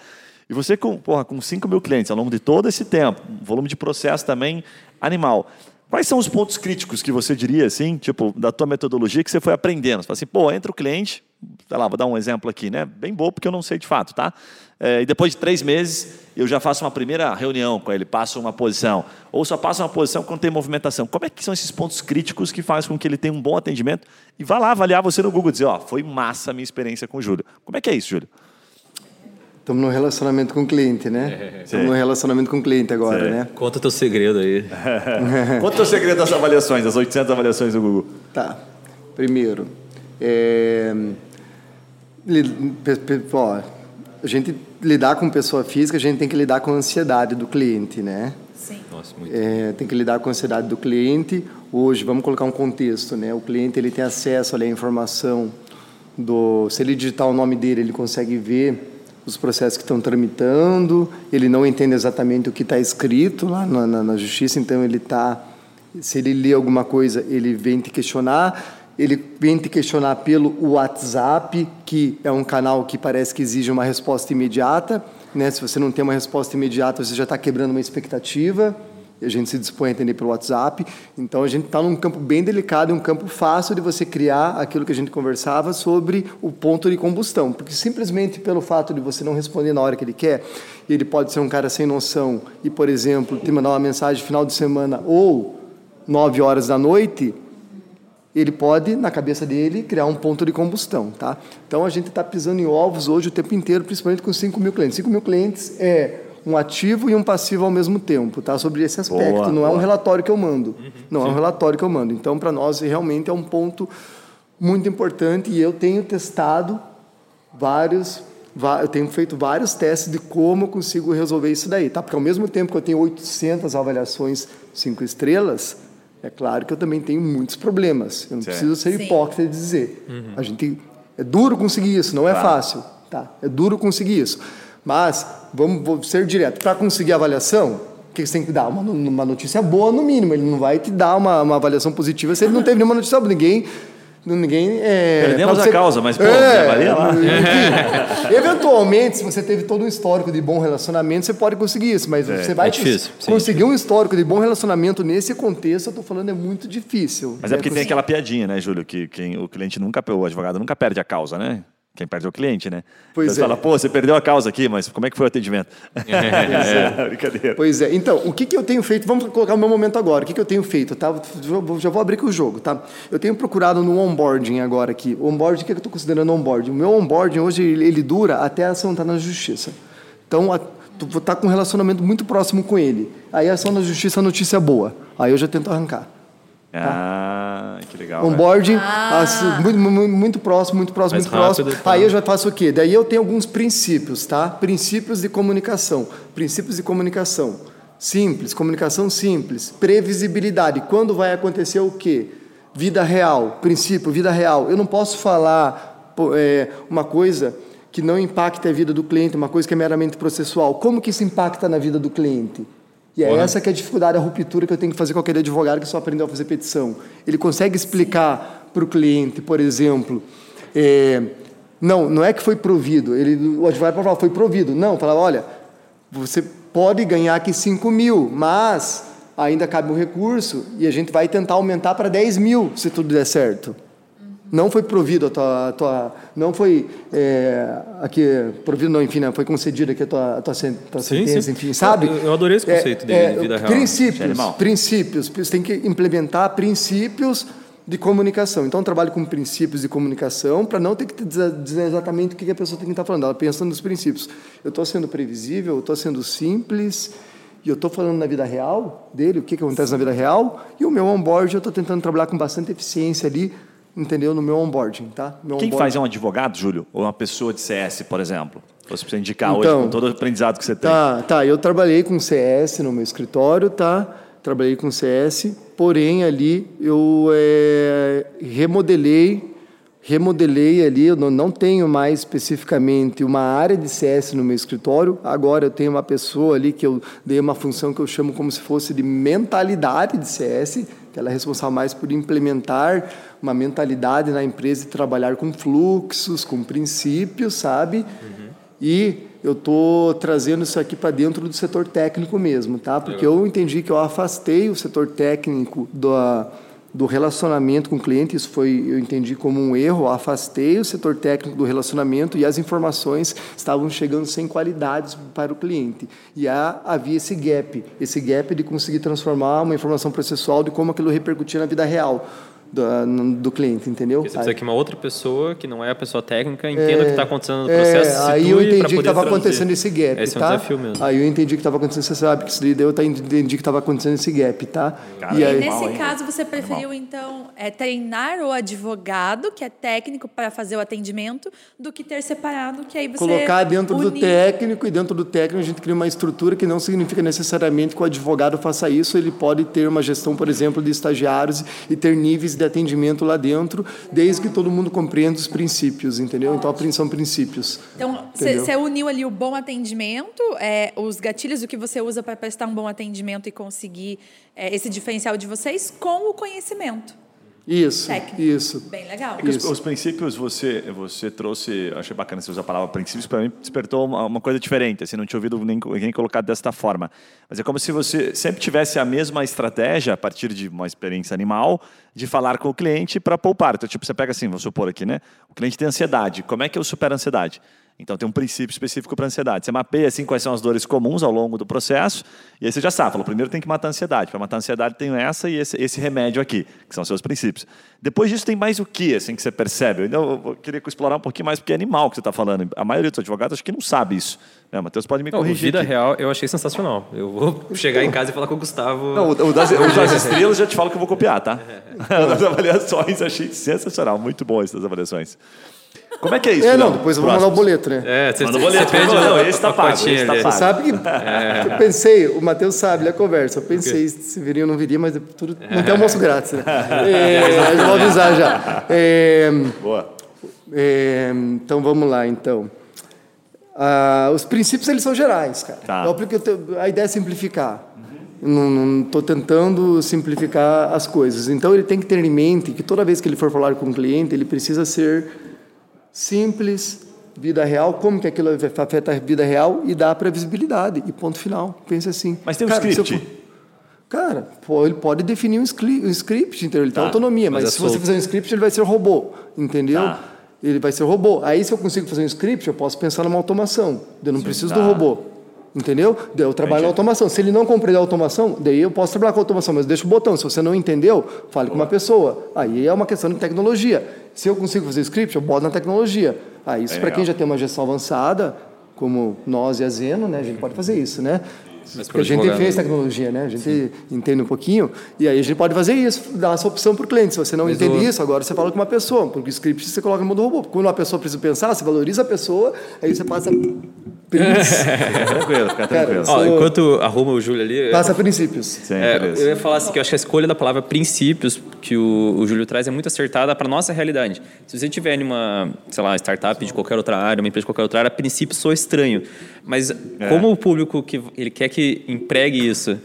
E você com, porra, com 5 mil clientes ao longo de todo esse tempo, um volume de processo também animal. Quais são os pontos críticos que você diria, assim, tipo, da tua metodologia que você foi aprendendo? Você fala assim, pô, entra o cliente, sei lá, vou dar um exemplo aqui, né? Bem bobo, porque eu não sei de fato, tá? É, e depois de três meses, eu já faço uma primeira reunião com ele, passo uma posição. Ou só passo uma posição quando tem movimentação. Como é que são esses pontos críticos que fazem com que ele tenha um bom atendimento? E vá lá avaliar você no Google dizer, ó, foi massa a minha experiência com o Júlio. Como é que é isso, Júlio? Estamos num relacionamento com o cliente, né? Estamos num relacionamento com o cliente agora, Sim. né? Conta <laughs> o teu segredo aí. É o segredo das avaliações, das 800 avaliações do Google? Tá. Primeiro, é, ó, a gente lidar com pessoa física, a gente tem que lidar com a ansiedade do cliente, né? Sim. Nossa, muito. É, tem que lidar com a ansiedade do cliente. Hoje, vamos colocar um contexto, né? O cliente ele tem acesso ali à informação do, se ele digitar o nome dele, ele consegue ver os processos que estão tramitando. Ele não entende exatamente o que está escrito lá na, na, na justiça, então ele está, se ele lê alguma coisa, ele vem te questionar. Ele vem te questionar pelo WhatsApp, que é um canal que parece que exige uma resposta imediata. Né? Se você não tem uma resposta imediata, você já está quebrando uma expectativa. E a gente se dispõe a atender pelo WhatsApp. Então a gente está num campo bem delicado, um campo fácil de você criar aquilo que a gente conversava sobre o ponto de combustão. Porque simplesmente pelo fato de você não responder na hora que ele quer, ele pode ser um cara sem noção e, por exemplo, te mandar uma mensagem final de semana ou 9 horas da noite, ele pode, na cabeça dele, criar um ponto de combustão, tá? Então a gente está pisando em ovos hoje o tempo inteiro, principalmente com 5 mil clientes. 5 mil clientes é um ativo e um passivo ao mesmo tempo, tá? Sobre esse aspecto. Boa, não é boa. um relatório que eu mando. não é um relatório que eu mando. Então, para nós, realmente é um ponto muito importante e eu tenho testado vários, eu tenho feito vários testes de como eu consigo resolver isso daí, tá? Porque ao mesmo tempo que eu tenho 800 avaliações cinco estrelas, é claro que eu também tenho muitos problemas. Eu não Certo. preciso ser Sim. hipócrita e dizer. A gente é duro conseguir isso, não é Claro. fácil, tá? É duro conseguir isso. Mas vamos vou ser direto. Para conseguir a avaliação, o que você tem que dar? Uma, uma notícia boa, no mínimo. Ele não vai te dar uma, uma avaliação positiva se ele não teve nenhuma notícia boa. Ninguém. Ninguém é, Perdemos pra a causa, mas, pô, é, avalia lá. enfim. eventualmente, se você teve todo um histórico de bom relacionamento, você pode conseguir isso, mas você vai é difícil, sim. conseguir um histórico de bom relacionamento nesse contexto, eu estou falando, é muito difícil. Mas é porque Né? tem aquela piadinha, né, Júlio? Que quem, o cliente nunca, o advogado nunca perde a causa, né? Quem perde é o cliente, né? Pois Você é. fala, pô, você perdeu a causa aqui, mas como é que foi o atendimento? É, brincadeira. Pois é. Então, o que, que eu tenho feito? Vamos colocar o meu momento agora. O que, que eu tenho feito? Tá? Já vou- abrir aqui o jogo, tá? Eu tenho procurado no onboarding agora aqui. O onboarding, o que eu estou considerando onboarding? O meu onboarding hoje, ele, dura até a ação estar na justiça. Então, a, tu estar com um relacionamento muito próximo com ele. Aí a ação na justiça, a notícia é boa. Aí eu já tento arrancar. Ah, que legal. né? Onboarding, assim, muito, muito, muito próximo, muito próximo, Mais muito próximo. rápido, tá. Aí eu já faço o quê? Daí eu tenho alguns princípios, tá? Princípios de comunicação. Princípios de comunicação. Simples, comunicação simples. Previsibilidade. Quando vai acontecer o quê? Vida real. Princípio, vida real. Eu não posso falar é, uma coisa que não impacta a vida do cliente, uma coisa que é meramente processual. Como que isso impacta na vida do cliente? E é essa que é a dificuldade, a ruptura que eu tenho que fazer com aquele advogado que só aprendeu a fazer petição. Ele consegue explicar para o cliente, por exemplo, é, não, não é que foi provido. Ele, o advogado pode falar, foi provido. Não, falava, olha, você pode ganhar aqui 5 mil, mas ainda cabe um recurso e a gente vai tentar aumentar para 10 mil, se tudo der certo. Não foi provido a tua, a tua não foi é, aqui provido não, enfim, né, foi concedida aqui a tua, a tua, Sim, sentença, sim. enfim, sabe? Eu- eu adorei esse conceito dele, de vida real. Princípios, animal. princípios, você tem que implementar princípios de comunicação. Então, eu trabalho com princípios de comunicação para não ter que dizer dizer exatamente o que a pessoa tem que estar falando. Ela pensa nos princípios. Eu estou sendo previsível, eu estou sendo simples, e eu estou falando na vida real dele, o que, que acontece na vida real, e o meu onboard eu estou tentando trabalhar com bastante eficiência ali, entendeu? No meu onboarding, tá? Meu Quem onboarding. faz é um advogado, Júlio? Ou uma pessoa de CS, por exemplo? Você precisa indicar hoje, Então, com todo o aprendizado que você tem. Tá, tá. Eu trabalhei com CS no meu escritório, tá? Trabalhei com CS, porém ali eu é, remodelei, remodelei ali. Eu não, não tenho mais especificamente uma área de CS no meu escritório. Agora eu tenho uma pessoa ali que eu dei uma função que eu chamo como se fosse de mentalidade de CS, que ela é responsável mais por implementar uma mentalidade na empresa e trabalhar com fluxos, com princípios, sabe? E eu estou trazendo isso aqui para dentro do setor técnico mesmo, tá? Porque eu entendi que eu afastei o setor técnico do, do relacionamento com o cliente, isso foi, eu entendi como um erro, afastei o setor técnico do relacionamento e as informações estavam chegando sem qualidades para o cliente. E há, havia esse gap, esse gap de conseguir transformar uma informação processual de como aquilo repercutia na vida real do, do cliente, entendeu? Porque você precisa que uma outra pessoa, que não é a pessoa técnica, entenda o que está acontecendo no processo. É, aí eu entendi que estava acontecendo esse gap, Esse é um tá? desafio mesmo. Aí eu entendi que estava acontecendo, você sabe que eu tá- entendi que estava acontecendo esse gap, tá? Cara, e aí, nesse hein? caso, você preferiu, então, é, treinar o advogado, que é técnico, para fazer o atendimento, do que ter separado, que aí você. colocar dentro do unir- técnico e dentro do técnico a gente cria uma estrutura que não significa necessariamente que o advogado faça isso, ele pode ter uma gestão, por exemplo, de estagiários e ter níveis de atendimento lá dentro, desde que todo mundo compreenda os princípios, entendeu? Então, são princípios. Então, você uniu ali o bom atendimento, é, os gatilhos, o que você usa para prestar um bom atendimento e conseguir é, esse diferencial de vocês, com o conhecimento. Isso, Técnico. isso. Bem legal. Os, Isso. os princípios você você trouxe, eu achei bacana você usar a palavra princípios, para mim despertou uma, uma coisa diferente, assim, não tinha ouvido nem, ninguém colocado desta forma. Mas é como se você sempre tivesse a mesma estratégia, a partir de uma experiência animal, de falar com o cliente para poupar. Então, tipo, você pega assim, vamos supor aqui, né? O cliente tem ansiedade, como é que eu supero a ansiedade? Então tem um princípio específico para ansiedade. Você mapeia assim quais são as dores comuns ao longo do processo, e aí você já sabe, falou, primeiro tem que matar a ansiedade. Para matar a ansiedade tem essa e esse, esse, remédio aqui, que são seus princípios. Depois disso tem mais o que assim que você percebe? Eu, eu queria explorar um pouquinho mais porque é animal que você está falando. A maioria dos advogados acho que não sabe isso. Né? Matheus pode me não, corrigir. Vida aqui. real eu achei sensacional. Eu vou <laughs> chegar em casa e falar com o Gustavo. Não, o das, o das <laughs> estrelas já te falo que eu vou copiar, tá? <laughs> das avaliações achei sensacional, muito bom essas avaliações. Como é que é isso? É, não, depois eu vou mandar o boleto, né? É, você, Manda o boleto. Você pede não, esse tá uma pago, esse tá pago. Você sabe que eu pensei, o Matheus sabe, ele é conversa. Eu pensei se viria ou não viria, mas tudo, não tem almoço grátis, né? <laughs> É, eu vou avisar já. É, Boa. é, então vamos lá, então. Ah, os princípios eles são gerais, cara. Tá. Eu aplico- eu a ideia é simplificar. Não estou tentando simplificar as coisas. Então ele tem que ter em mente que toda vez que ele for falar com o cliente, ele precisa ser simples, vida real, como que aquilo afeta a vida real e dá previsibilidade. E ponto final. Pense assim. Mas tem um Cara, se eu- script. Cara, pô, ele pode definir um, scri- um script, então ele tem Tá, autonomia, mas mas, é se você fizer um script, ele vai ser robô, entendeu? Tá. Ele vai ser robô. Aí, se eu consigo fazer um script, eu posso pensar numa automação. Eu não preciso tá. do robô. Entendeu? Daí eu trabalho na automação. Se ele não compreender a automação, daí eu posso trabalhar com a automação, mas deixa o botão. Se você não entendeu, fale com uma pessoa. Aí é uma questão de tecnologia. Se eu consigo fazer script, eu boto na tecnologia. Aí isso Bem para quem já tem uma gestão avançada, como nós e a Zeno, né? A gente pode fazer isso, né? Mas Porque a gente fez tecnologia, né? A gente entende um pouquinho e aí a gente pode fazer isso, dar essa opção para o cliente. Se você não Mas entende o- isso, agora você fala com uma pessoa, porque o script você coloca no modo robô. Quando uma pessoa precisa pensar, você valoriza a pessoa, aí você passa <laughs> princípios. Fica tranquilo, fica Cara, tranquilo. Ó, Sou- enquanto arruma o Júlio ali. eu- passa princípios. Sim, É, eu ia falar assim que eu acho que a escolha da palavra princípios que o, o Júlio traz é muito acertada para nossa realidade. Se você tiver em uma, sei lá, startup de qualquer outra área, uma empresa de qualquer outra área, princípio soa estranho. Mas como o público que ele quer que empregue isso?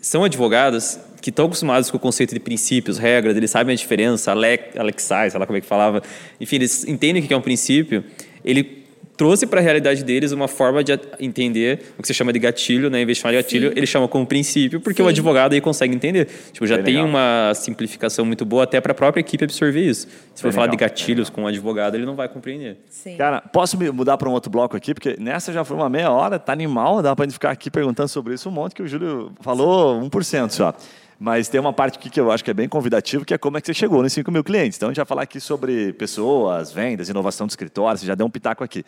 São advogados que estão acostumados com o conceito de princípios, regras, eles sabem a diferença, Alex, Alexai, sei lá como é que falava, enfim, eles entendem o que é um princípio, ele trouxe para a realidade deles uma forma de entender o que você chama de gatilho, né? Em vez de chamar de gatilho, ele chama como princípio, porque o Sim. advogado aí consegue entender. Tipo, já Bem tem legal. uma simplificação muito boa até para a própria equipe absorver isso. Se for Bem falar de legal, gatilhos com um advogado, ele não vai compreender. Sim. Cara, posso me mudar para um outro bloco aqui? Porque nessa já foi uma meia hora, tá animal, dá para gente ficar aqui perguntando sobre isso um monte que o Júlio falou 1% só. Mas tem uma parte aqui que eu acho que é bem convidativo, que é como é que você chegou nos 5 mil clientes. Então a gente vai falar aqui sobre pessoas, vendas, inovação do escritório, você já deu um pitaco aqui.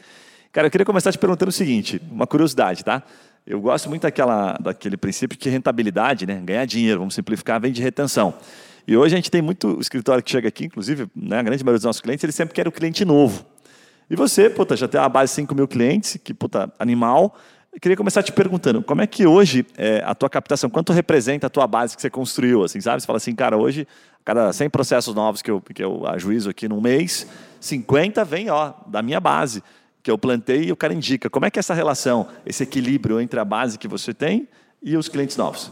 Cara, eu queria começar te perguntando o seguinte, uma curiosidade, tá? Eu gosto muito daquela, daquele princípio que rentabilidade, né? ganhar dinheiro, vamos simplificar, vem de retenção. E hoje a gente tem muito escritório que chega aqui, inclusive, né, a grande maioria dos nossos clientes, eles sempre querem o cliente novo. E você, puta, já tem uma base de 5 mil clientes, que, puta, animal. Eu queria começar te perguntando, como é que hoje é, a tua captação, quanto representa a tua base que você construiu, assim, sabe? Você fala assim, cara, hoje, a cada 100 processos novos que eu, que eu ajuizo aqui num mês, 50 vem, ó, da minha base, que eu plantei e o cara indica. Como é que é essa relação, esse equilíbrio entre a base que você tem e os clientes novos?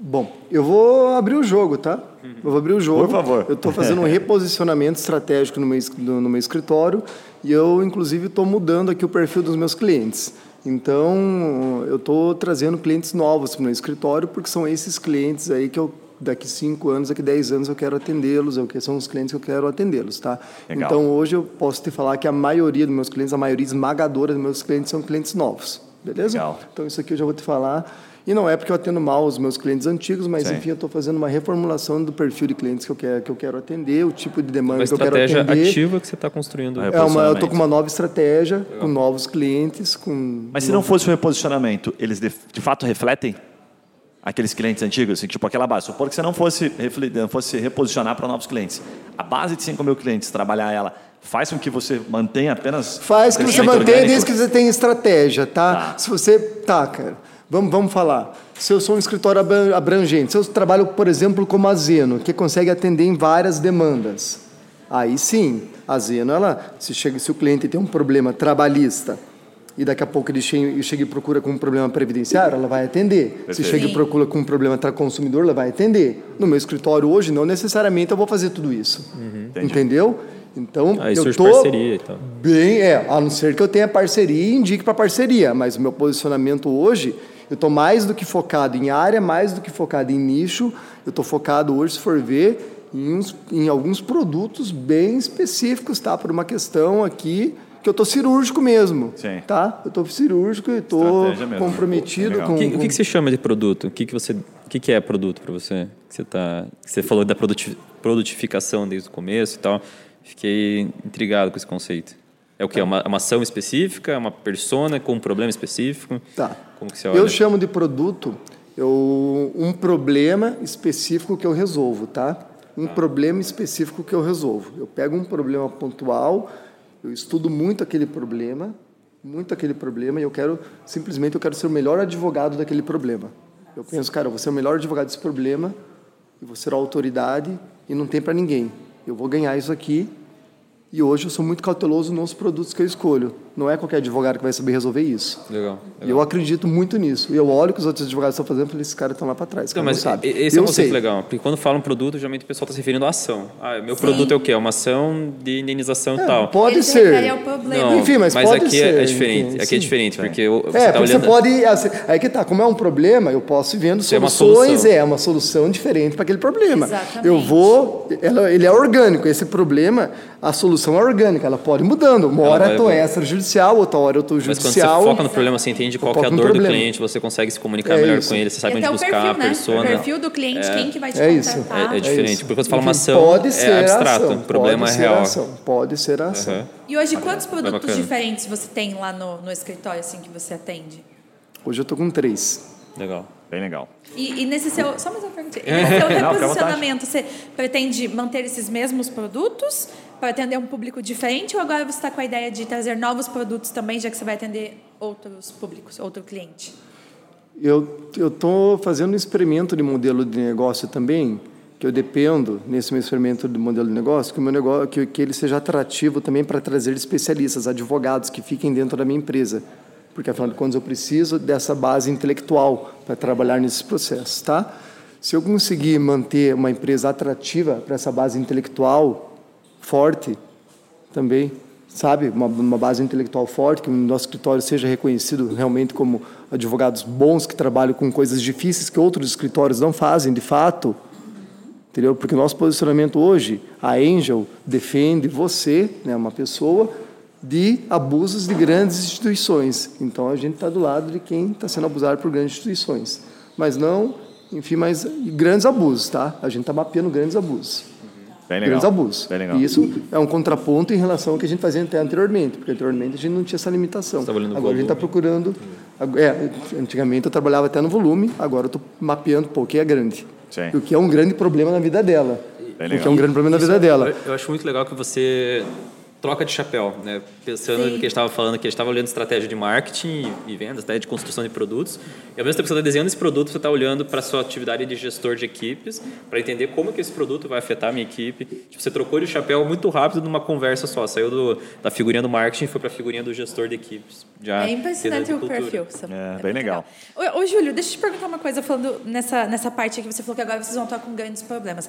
Bom, eu vou abrir o jogo, tá? Eu vou abrir o jogo. Por favor. Eu estou fazendo um <laughs> reposicionamento estratégico no meu, no meu escritório e eu, inclusive, estou mudando aqui o perfil dos meus clientes. Então, eu estou trazendo clientes novos para o meu escritório porque são esses clientes aí que eu daqui cinco anos, daqui 10 anos eu quero atendê-los, é são os clientes que eu quero atendê-los, tá? Legal. Então, hoje eu posso te falar que a maioria dos meus clientes, a maioria esmagadora dos meus clientes são clientes novos, beleza? Legal. Então, isso aqui eu já vou te falar. E não é porque eu atendo mal os meus clientes antigos, mas Sim. enfim, eu estou fazendo uma reformulação do perfil de clientes que eu quero, que eu quero atender, o tipo de demanda Uma que eu quero estratégia atender. ativa que você está construindo. É. Uma, eu estou com uma nova estratégia, com novos clientes, com. Mas se não fosse o reposicionamento, eles de, de fato refletem aqueles clientes antigos, assim, tipo aquela base. Supor que você não fosse, fosse reposicionar para novos clientes. A base de 5 mil clientes, trabalhar ela, faz com que você mantenha apenas. Faz que você mantenha desde que você tenha estratégia, tá? Tá. Se você. Tá, cara. Vamos, vamos falar. Se eu sou um escritório abran- abrangente, se eu trabalho, por exemplo, como a Zeno, que consegue atender em várias demandas, aí sim, a Zeno, ela, se, chega, se o cliente tem um problema trabalhista e daqui a pouco ele chega, chega e procura com um problema previdenciário, ela vai atender. Se chega e procura com um problema tra consumidor, ela vai atender. No meu escritório hoje, não necessariamente eu vou fazer tudo isso. Entendeu? Então, Aí eu surge tô parceria e tal. Bem, é, a não ser que eu tenha parceria e indique para parceria, mas o meu posicionamento hoje, eu estou mais do que focado em área, mais do que focado em nicho, eu estou focado hoje, se for ver, em, uns- em alguns produtos bem específicos, tá? Por uma questão aqui que eu tô cirúrgico mesmo. Sim. Tá? Eu tô cirúrgico e tô mesmo. comprometido Legal. com. O que, o que com- que você chama de produto? O que, que você, o que, que é produto para você? Que você tá, você falou da produti- produtificação desde o começo e tal. Fiquei intrigado com esse conceito. É o que? É uma, uma ação específica? É uma persona com um problema específico? Tá. Como que você olha? Eu chamo de produto eu, um problema específico que eu resolvo, tá? Um problema específico que eu resolvo. Eu pego um problema pontual, eu estudo muito aquele problema, muito aquele problema, e eu quero, simplesmente, eu quero ser o melhor advogado daquele problema. Eu penso, cara, eu vou ser o melhor advogado desse problema, e vou ser a autoridade, e não tem para ninguém. Eu vou ganhar isso aqui, e hoje eu sou muito cauteloso nos produtos que eu escolho. Não é qualquer advogado que vai saber resolver isso. Legal. E eu acredito muito nisso. E eu olho o que os outros advogados estão fazendo e falo, esses caras estão lá para trás. Não, mas não sabe. esse é eu um conceito sei. legal. Porque quando fala um produto, geralmente o pessoal está se referindo à ação. Ah, meu produto é o quê? É uma ação de indenização e É, tal. pode Ele se ser. refere ao problema. Não, Enfim, mas pode aqui ser, é, é diferente. enfim, aqui é sim. diferente, porque o- você É, está porque olhando... você pode. assim, Aí que tá, como é um problema, eu posso ir vendo Tem uma soluções, solução. é uma solução diferente para aquele problema. Exatamente. Eu vou. ela- ele é orgânico. Esse problema, a solução é orgânica, ela pode ir mudando. Uma Ela hora eu estou vai- outra hora eu estou Mas quando judicial. você foca no problema, você entende qual que é a dor do cliente, você consegue se comunicar É melhor isso. com ele, você E sabe até onde buscar perfil, a né? persona. O perfil do cliente, quem que vai te É isso. contratar. É- é diferente, isso. porque quando você fala uma ação, pode é ser a abstrato, ação, o problema pode é ser real. ação, pode ser a ação. Aham. E hoje, quantos produtos diferentes você tem lá no, no escritório, assim, que você atende? Hoje eu estou com três. Legal. Bem legal. E, e nesse seu. Só mais uma pergunta. E <laughs> nesse seu reposicionamento, você pretende manter esses mesmos produtos para atender um público diferente ou agora você está com a ideia de trazer novos produtos também, já que você vai atender outros públicos, outro cliente? Eu estou fazendo um experimento de modelo de negócio também, que eu dependo, nesse meu experimento de modelo de negócio, que, o meu negócio, que, que ele seja atrativo também para trazer especialistas, advogados que fiquem dentro da minha empresa. Porque, afinal de contas, eu preciso dessa base intelectual para trabalhar nesses processos, tá? Se eu conseguir manter uma empresa atrativa para essa base intelectual forte, também, sabe? Uma, uma base intelectual forte, que o nosso escritório seja reconhecido realmente como advogados bons que trabalham com coisas difíceis que outros escritórios não fazem, de fato. Entendeu? Porque o nosso posicionamento hoje, a Angel defende você, né, uma pessoa, de abusos de grandes instituições. Então a gente está do lado de quem está sendo abusado por grandes instituições. Mas não, enfim, mas grandes abusos, tá? A gente está mapeando grandes abusos. Grandes abusos. Bem legal. E isso é um contraponto em relação ao que a gente fazia até anteriormente, porque anteriormente a gente não tinha essa limitação. Tá agora a gente está volume. procurando. É, antigamente eu trabalhava até no volume, agora eu estou mapeando pô, o que é grande. Sim. O que é um grande problema na vida dela. Bem O legal. que é um grande problema na vida dela. Eu, eu acho muito legal que você troca de chapéu, né? Pensando Sim. no que a gente estava falando, que a gente estava olhando estratégia de marketing e vendas, até de construção de produtos. E ao mesmo tempo que você está desenhando esse produto, você está olhando para a sua atividade de gestor de equipes, para entender como que esse produto vai afetar a minha equipe. Tipo, você trocou de chapéu muito rápido numa conversa só. Saiu do, da figurinha do marketing e foi para a figurinha do gestor de equipes. Já É impressionante o perfil. É, muito bem legal. Ô, ô, Júlio, deixa eu te perguntar uma coisa, falando nessa, nessa parte que você falou que agora vocês vão estar com grandes problemas.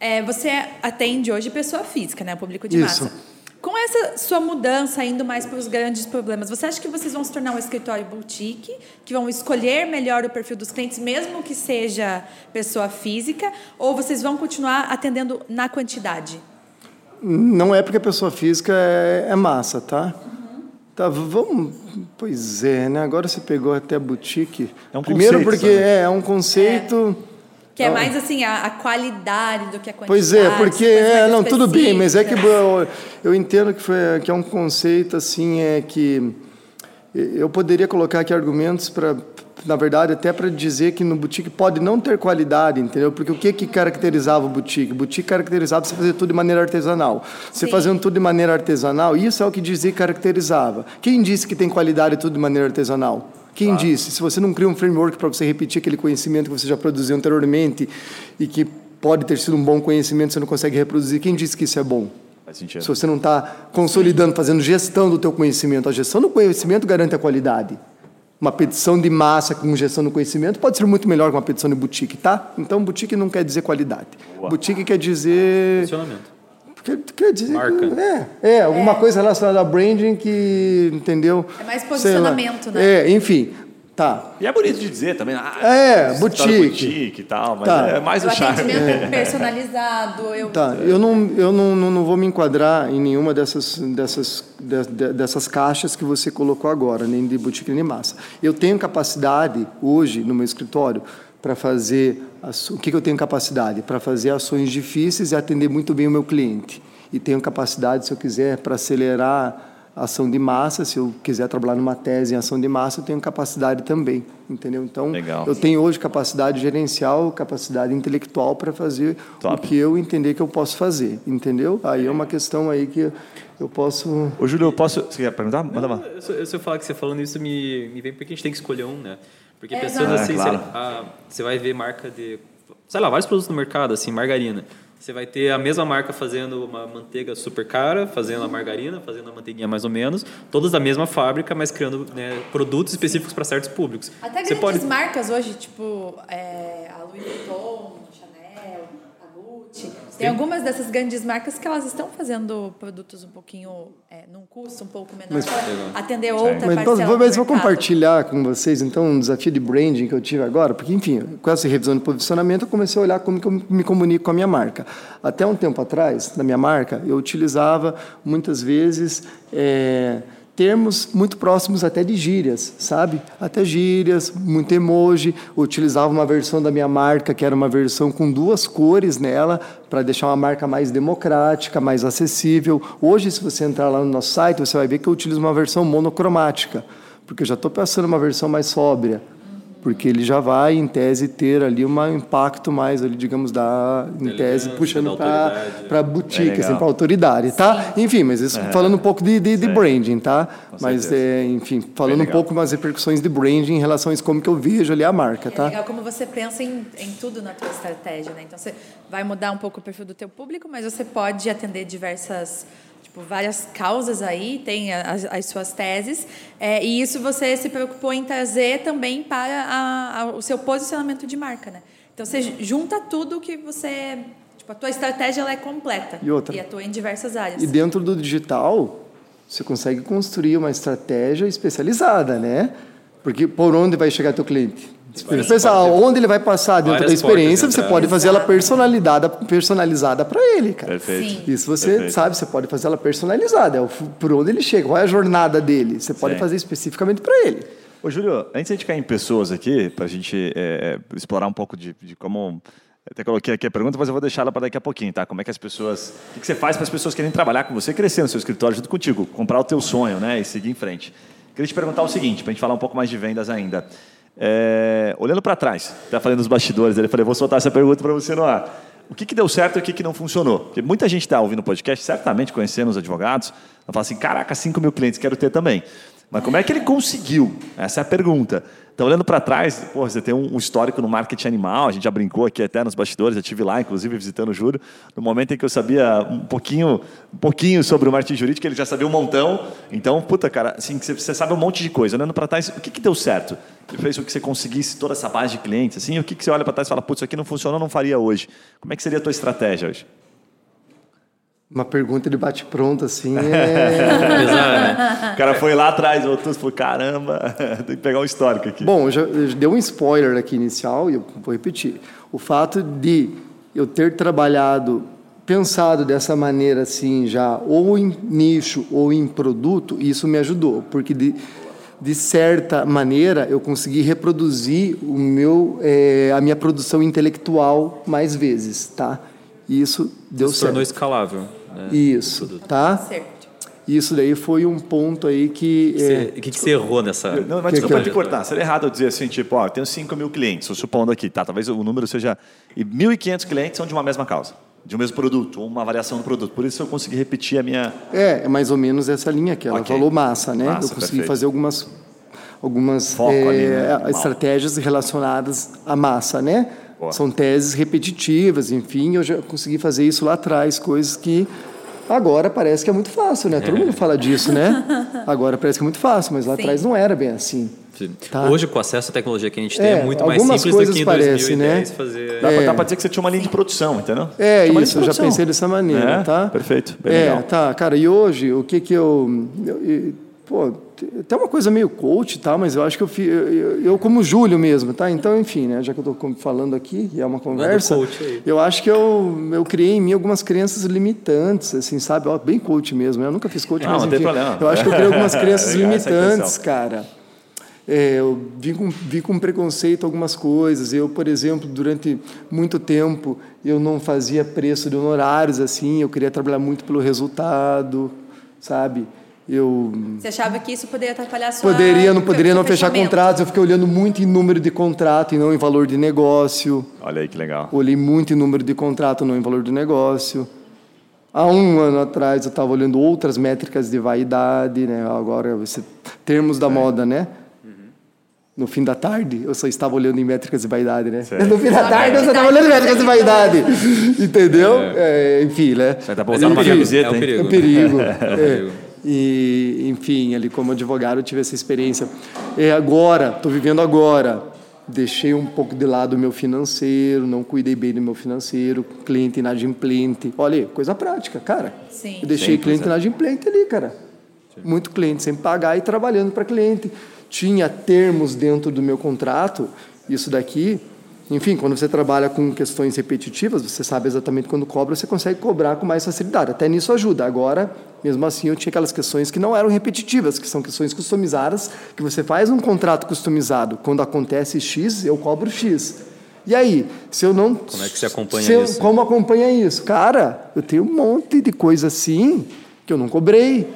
É, você atende hoje pessoa física, né? Público de Isso. massa. Com essa sua mudança indo mais para os grandes problemas, você acha que vocês vão se tornar um escritório boutique, que vão escolher melhor o perfil dos clientes, mesmo que seja pessoa física, ou vocês vão continuar atendendo na quantidade? Não é porque a pessoa física é, é massa, tá? Tá, v- vamos. Pois é, né? Agora você pegou até a boutique. É um Primeiro conceito, porque sabe? é, é um conceito. Que é Ah. mais assim, a, a qualidade do que a quantidade. Pois é, porque coisas é, não, tudo bem, mas é que específicas. eu, eu entendo que, foi, que é um conceito assim, é que eu poderia colocar aqui argumentos para, na verdade, até para dizer que no boutique pode não ter qualidade, entendeu? Porque o que que caracterizava o boutique? O boutique caracterizava você fazer tudo de maneira artesanal. Você Sim. fazendo tudo de maneira artesanal, isso é o que dizia que caracterizava. Quem disse que tem qualidade tudo de maneira artesanal? Quem disse? Se você não cria um framework para você repetir aquele conhecimento que você já produziu anteriormente e que pode ter sido um bom conhecimento, você não consegue reproduzir, quem disse que isso é bom? Faz sentido. Se você não está consolidando, fazendo gestão do teu conhecimento, a gestão do conhecimento garante a qualidade. Uma petição de massa com gestão do conhecimento pode ser muito melhor que uma petição de boutique, tá? Então, boutique não quer dizer qualidade. Boutique quer dizer Posicionamento. Quer, quer dizer Marca. que- é, é, alguma coisa relacionada a branding que, entendeu? É mais posicionamento, né? É, enfim. Tá. E é bonito de dizer também. Ah, É, boutique. boutique e tal, mas Tá. é mais O o charme. atendimento <laughs> personalizado. Eu, Tá, eu não, eu não, não, não vou me enquadrar em nenhuma dessas, dessas, de- de- dessas caixas que você colocou agora, nem de boutique nem massa. Eu tenho capacidade hoje no meu escritório para fazer o que, que eu tenho capacidade para fazer ações difíceis e atender muito bem o meu cliente. E tenho capacidade, se eu quiser, para acelerar a ação de massa. Se eu quiser trabalhar numa tese em ação de massa, eu tenho capacidade também, entendeu? Então, Legal. eu tenho hoje capacidade gerencial, capacidade intelectual para fazer Top. o que eu entender que eu posso fazer, entendeu? Aí é uma questão aí que eu posso Ô, Júlio, eu posso. Você quer perguntar? Manda lá. Eu, se eu- se eu falar que você falando isso, me, me vem porque a gente tem que escolher um, né? Porque É, pessoas exato. assim, É, claro. lá, ah, você vai ver marca de. Sei lá, vários produtos no mercado, assim, margarina. Você vai ter a mesma marca fazendo uma manteiga super cara, fazendo a margarina, fazendo a manteiguinha mais ou menos, todas da mesma fábrica, mas criando né, produtos específicos para certos públicos. Até você grandes pode marcas hoje, tipo é, a Louis Vuitton, a. Tem algumas dessas grandes marcas que elas estão fazendo produtos um pouquinho, é, num custo um pouco menor, para atender outra Mas, parcela posso- do mas vou compartilhar com vocês, então, um desafio de branding que eu tive agora, porque, enfim, com essa revisão de posicionamento, eu comecei a olhar como que eu me comunico com a minha marca. Até um tempo atrás, na minha marca, eu utilizava, muitas vezes, é, termos muito próximos até de gírias, sabe? Até gírias, muito emoji. Eu utilizava uma versão da minha marca, que era uma versão com duas cores nela, para deixar uma marca mais democrática, mais acessível. Hoje, se você entrar lá no nosso site, você vai ver que eu utilizo uma versão monocromática, porque eu já estou pensando uma versão mais sóbria, porque ele já vai, em tese, ter ali um impacto mais, ali, digamos, da, em tese, puxando para para É boutique, legal. assim, para autoridade, tá? Enfim, mas isso falando um pouco de, de, de branding, tá? Mas, certeza. é, enfim, falando um pouco umas repercussões de branding em relação a isso, como que eu vejo ali a marca, É tá? legal como você pensa em, em tudo na tua estratégia, né? Então você vai mudar um pouco o perfil do teu público, mas você pode atender diversas, tipo, várias causas aí, tem as, as suas teses, é, e isso você se preocupou em trazer também para a- a- o seu posicionamento de marca, né? Então você junta tudo que você, tipo, a tua estratégia ela é completa E outra? atua em diversas áreas. E dentro do digital, você consegue construir uma estratégia especializada, né? Porque por onde vai chegar teu cliente? Pensar portas. onde ele vai passar dentro da experiência, você pode fazer ela personalizada, personalizada para ele, cara. Perfeito. Sim. Isso você Perfeito. sabe, você pode fazer ela personalizada, é o, por onde ele chega, qual é a jornada dele. Você pode Sim. fazer especificamente para ele. Ô, Júlio, antes de a gente cair em pessoas aqui, para a gente é, explorar um pouco de, de como. Até coloquei aqui a pergunta, mas eu vou deixar ela para daqui a pouquinho, tá? Como é que as pessoas. O que, que você faz para as pessoas querem trabalhar com você, crescer no seu escritório junto contigo, comprar o teu sonho, né? E seguir em frente. Queria te perguntar o seguinte, para a gente falar um pouco mais de vendas ainda. É, olhando para trás, até falei nos bastidores, ele falei, vou soltar essa pergunta para você no ar. O que, que deu certo e o que, que não funcionou? Porque muita gente está ouvindo o podcast, certamente conhecendo os advogados, vai falar assim: caraca, 5 mil clientes, quero ter também. Mas como é que ele conseguiu? Essa é a pergunta. Então, olhando para trás, pô, você tem um histórico no marketing animal, a gente já brincou aqui até nos bastidores, eu estive lá, inclusive, visitando o Júlio, no momento em que eu sabia um pouquinho, um pouquinho sobre o marketing jurídico, ele já sabia um montão. Então, puta, cara, assim, você sabe um monte de coisa. Olhando para trás, o que, que deu certo? Que fez com que você conseguisse toda essa base de clientes? Assim, o que, que você olha para trás e fala, putz, isso aqui não funcionou, não faria hoje? Como é que seria a tua estratégia hoje? Uma pergunta de bate-pronto, assim, é... <laughs> Né? O cara foi lá atrás, outros falou, caramba, <laughs> tem que pegar um histórico aqui. Bom, já eu dei um spoiler aqui inicial e eu vou repetir. O fato de eu ter trabalhado, pensado dessa maneira assim já, ou em nicho ou em produto, isso me ajudou, porque de, de certa maneira eu consegui reproduzir o meu, eh, a minha produção intelectual mais vezes, tá? E isso deu Se tornou certo. escalável. Né? Isso, tá? Certo. Isso daí foi um ponto aí que... O que, que você errou nessa. Não, mas Que desculpa que te cortar. Seria errado eu dizer assim, tipo, ó, eu tenho 5 mil clientes, estou supondo aqui, tá? Talvez o número seja. E 1.500 clientes são de uma mesma causa, de um mesmo produto, ou uma variação do produto. Por isso eu consegui repetir a minha. É, é mais ou menos essa linha que ela Ok. falou massa, né? Massa, eu consegui perfeito. fazer algumas algumas Foco eh, ali, né? Estratégias relacionadas à massa, né? Boa. São teses repetitivas, enfim, eu já consegui fazer isso lá atrás, coisas que agora parece que é muito fácil, né? Todo mundo fala disso, né? <laughs> Agora parece que é muito fácil, mas lá Sim. atrás não era bem assim. Sim. Tá. Hoje, com acesso à tecnologia que a gente tem, é, É, muito mais simples do que em parecem, 2010 né? fazer. Dá, pra, É. dá pra dizer que você tinha uma linha de produção, entendeu? É Tinha isso, eu já pensei dessa maneira, É, tá? perfeito, bem é, legal. tá, cara, e hoje, o que que eu... eu- eu- pô, tem uma coisa meio coach, tá? Mas eu acho que eu, fi, eu, eu como Júlio mesmo, tá? Então, enfim, né? Já que eu estou falando aqui, e é uma conversa, eu acho que eu, eu criei em mim algumas crenças limitantes, assim, sabe? Ó, bem coach mesmo. Eu nunca fiz coach, não, mas não enfim, tem problema. eu acho que eu criei algumas <laughs> crenças Legal, limitantes, cara. É, eu vi com, vi com preconceito algumas coisas. Eu, por exemplo, durante muito tempo, eu não fazia preço de honorários assim. Eu queria trabalhar muito pelo resultado, sabe? Eu Você achava que isso poderia atrapalhar a sua poderia, não poderia não fechar contratos. Eu fiquei olhando muito em número de contrato e não em valor de negócio. Olha aí que legal. Olhei muito em número de contrato, não em valor de negócio. Há um ano atrás eu estava olhando outras métricas de vaidade, né? Agora, esse, termos da moda, né? No fim da tarde, eu só estava olhando em métricas de vaidade, né? Certo. No fim da tarde, eu só estava olhando em métricas de vaidade. Entendeu? É, enfim, né? Vai dar pra usar numa Enfim, camiseta, é um perigo. é um perigo. <laughs> É um perigo. E, enfim, ali como advogado eu tive essa experiência. E agora, estou vivendo agora. Deixei um pouco de lado o meu financeiro, não cuidei bem do meu financeiro, cliente inadimplente. Olha aí, coisa prática, cara. Sim. Eu deixei Simples, cliente né? inadimplente ali, cara. Muito cliente sem pagar e trabalhando para cliente. Tinha termos dentro do meu contrato, isso daqui. Enfim, quando você trabalha com questões repetitivas, você sabe exatamente quando cobra, você consegue cobrar com mais facilidade. Até nisso ajuda. Agora, mesmo assim, eu tinha aquelas questões que não eram repetitivas, que são questões customizadas, que você faz um contrato customizado. Quando acontece X, eu cobro X. E aí, se eu não. Como é que você acompanha eu- isso? Como acompanha isso? Cara, eu tenho um monte de coisa assim que eu não cobrei.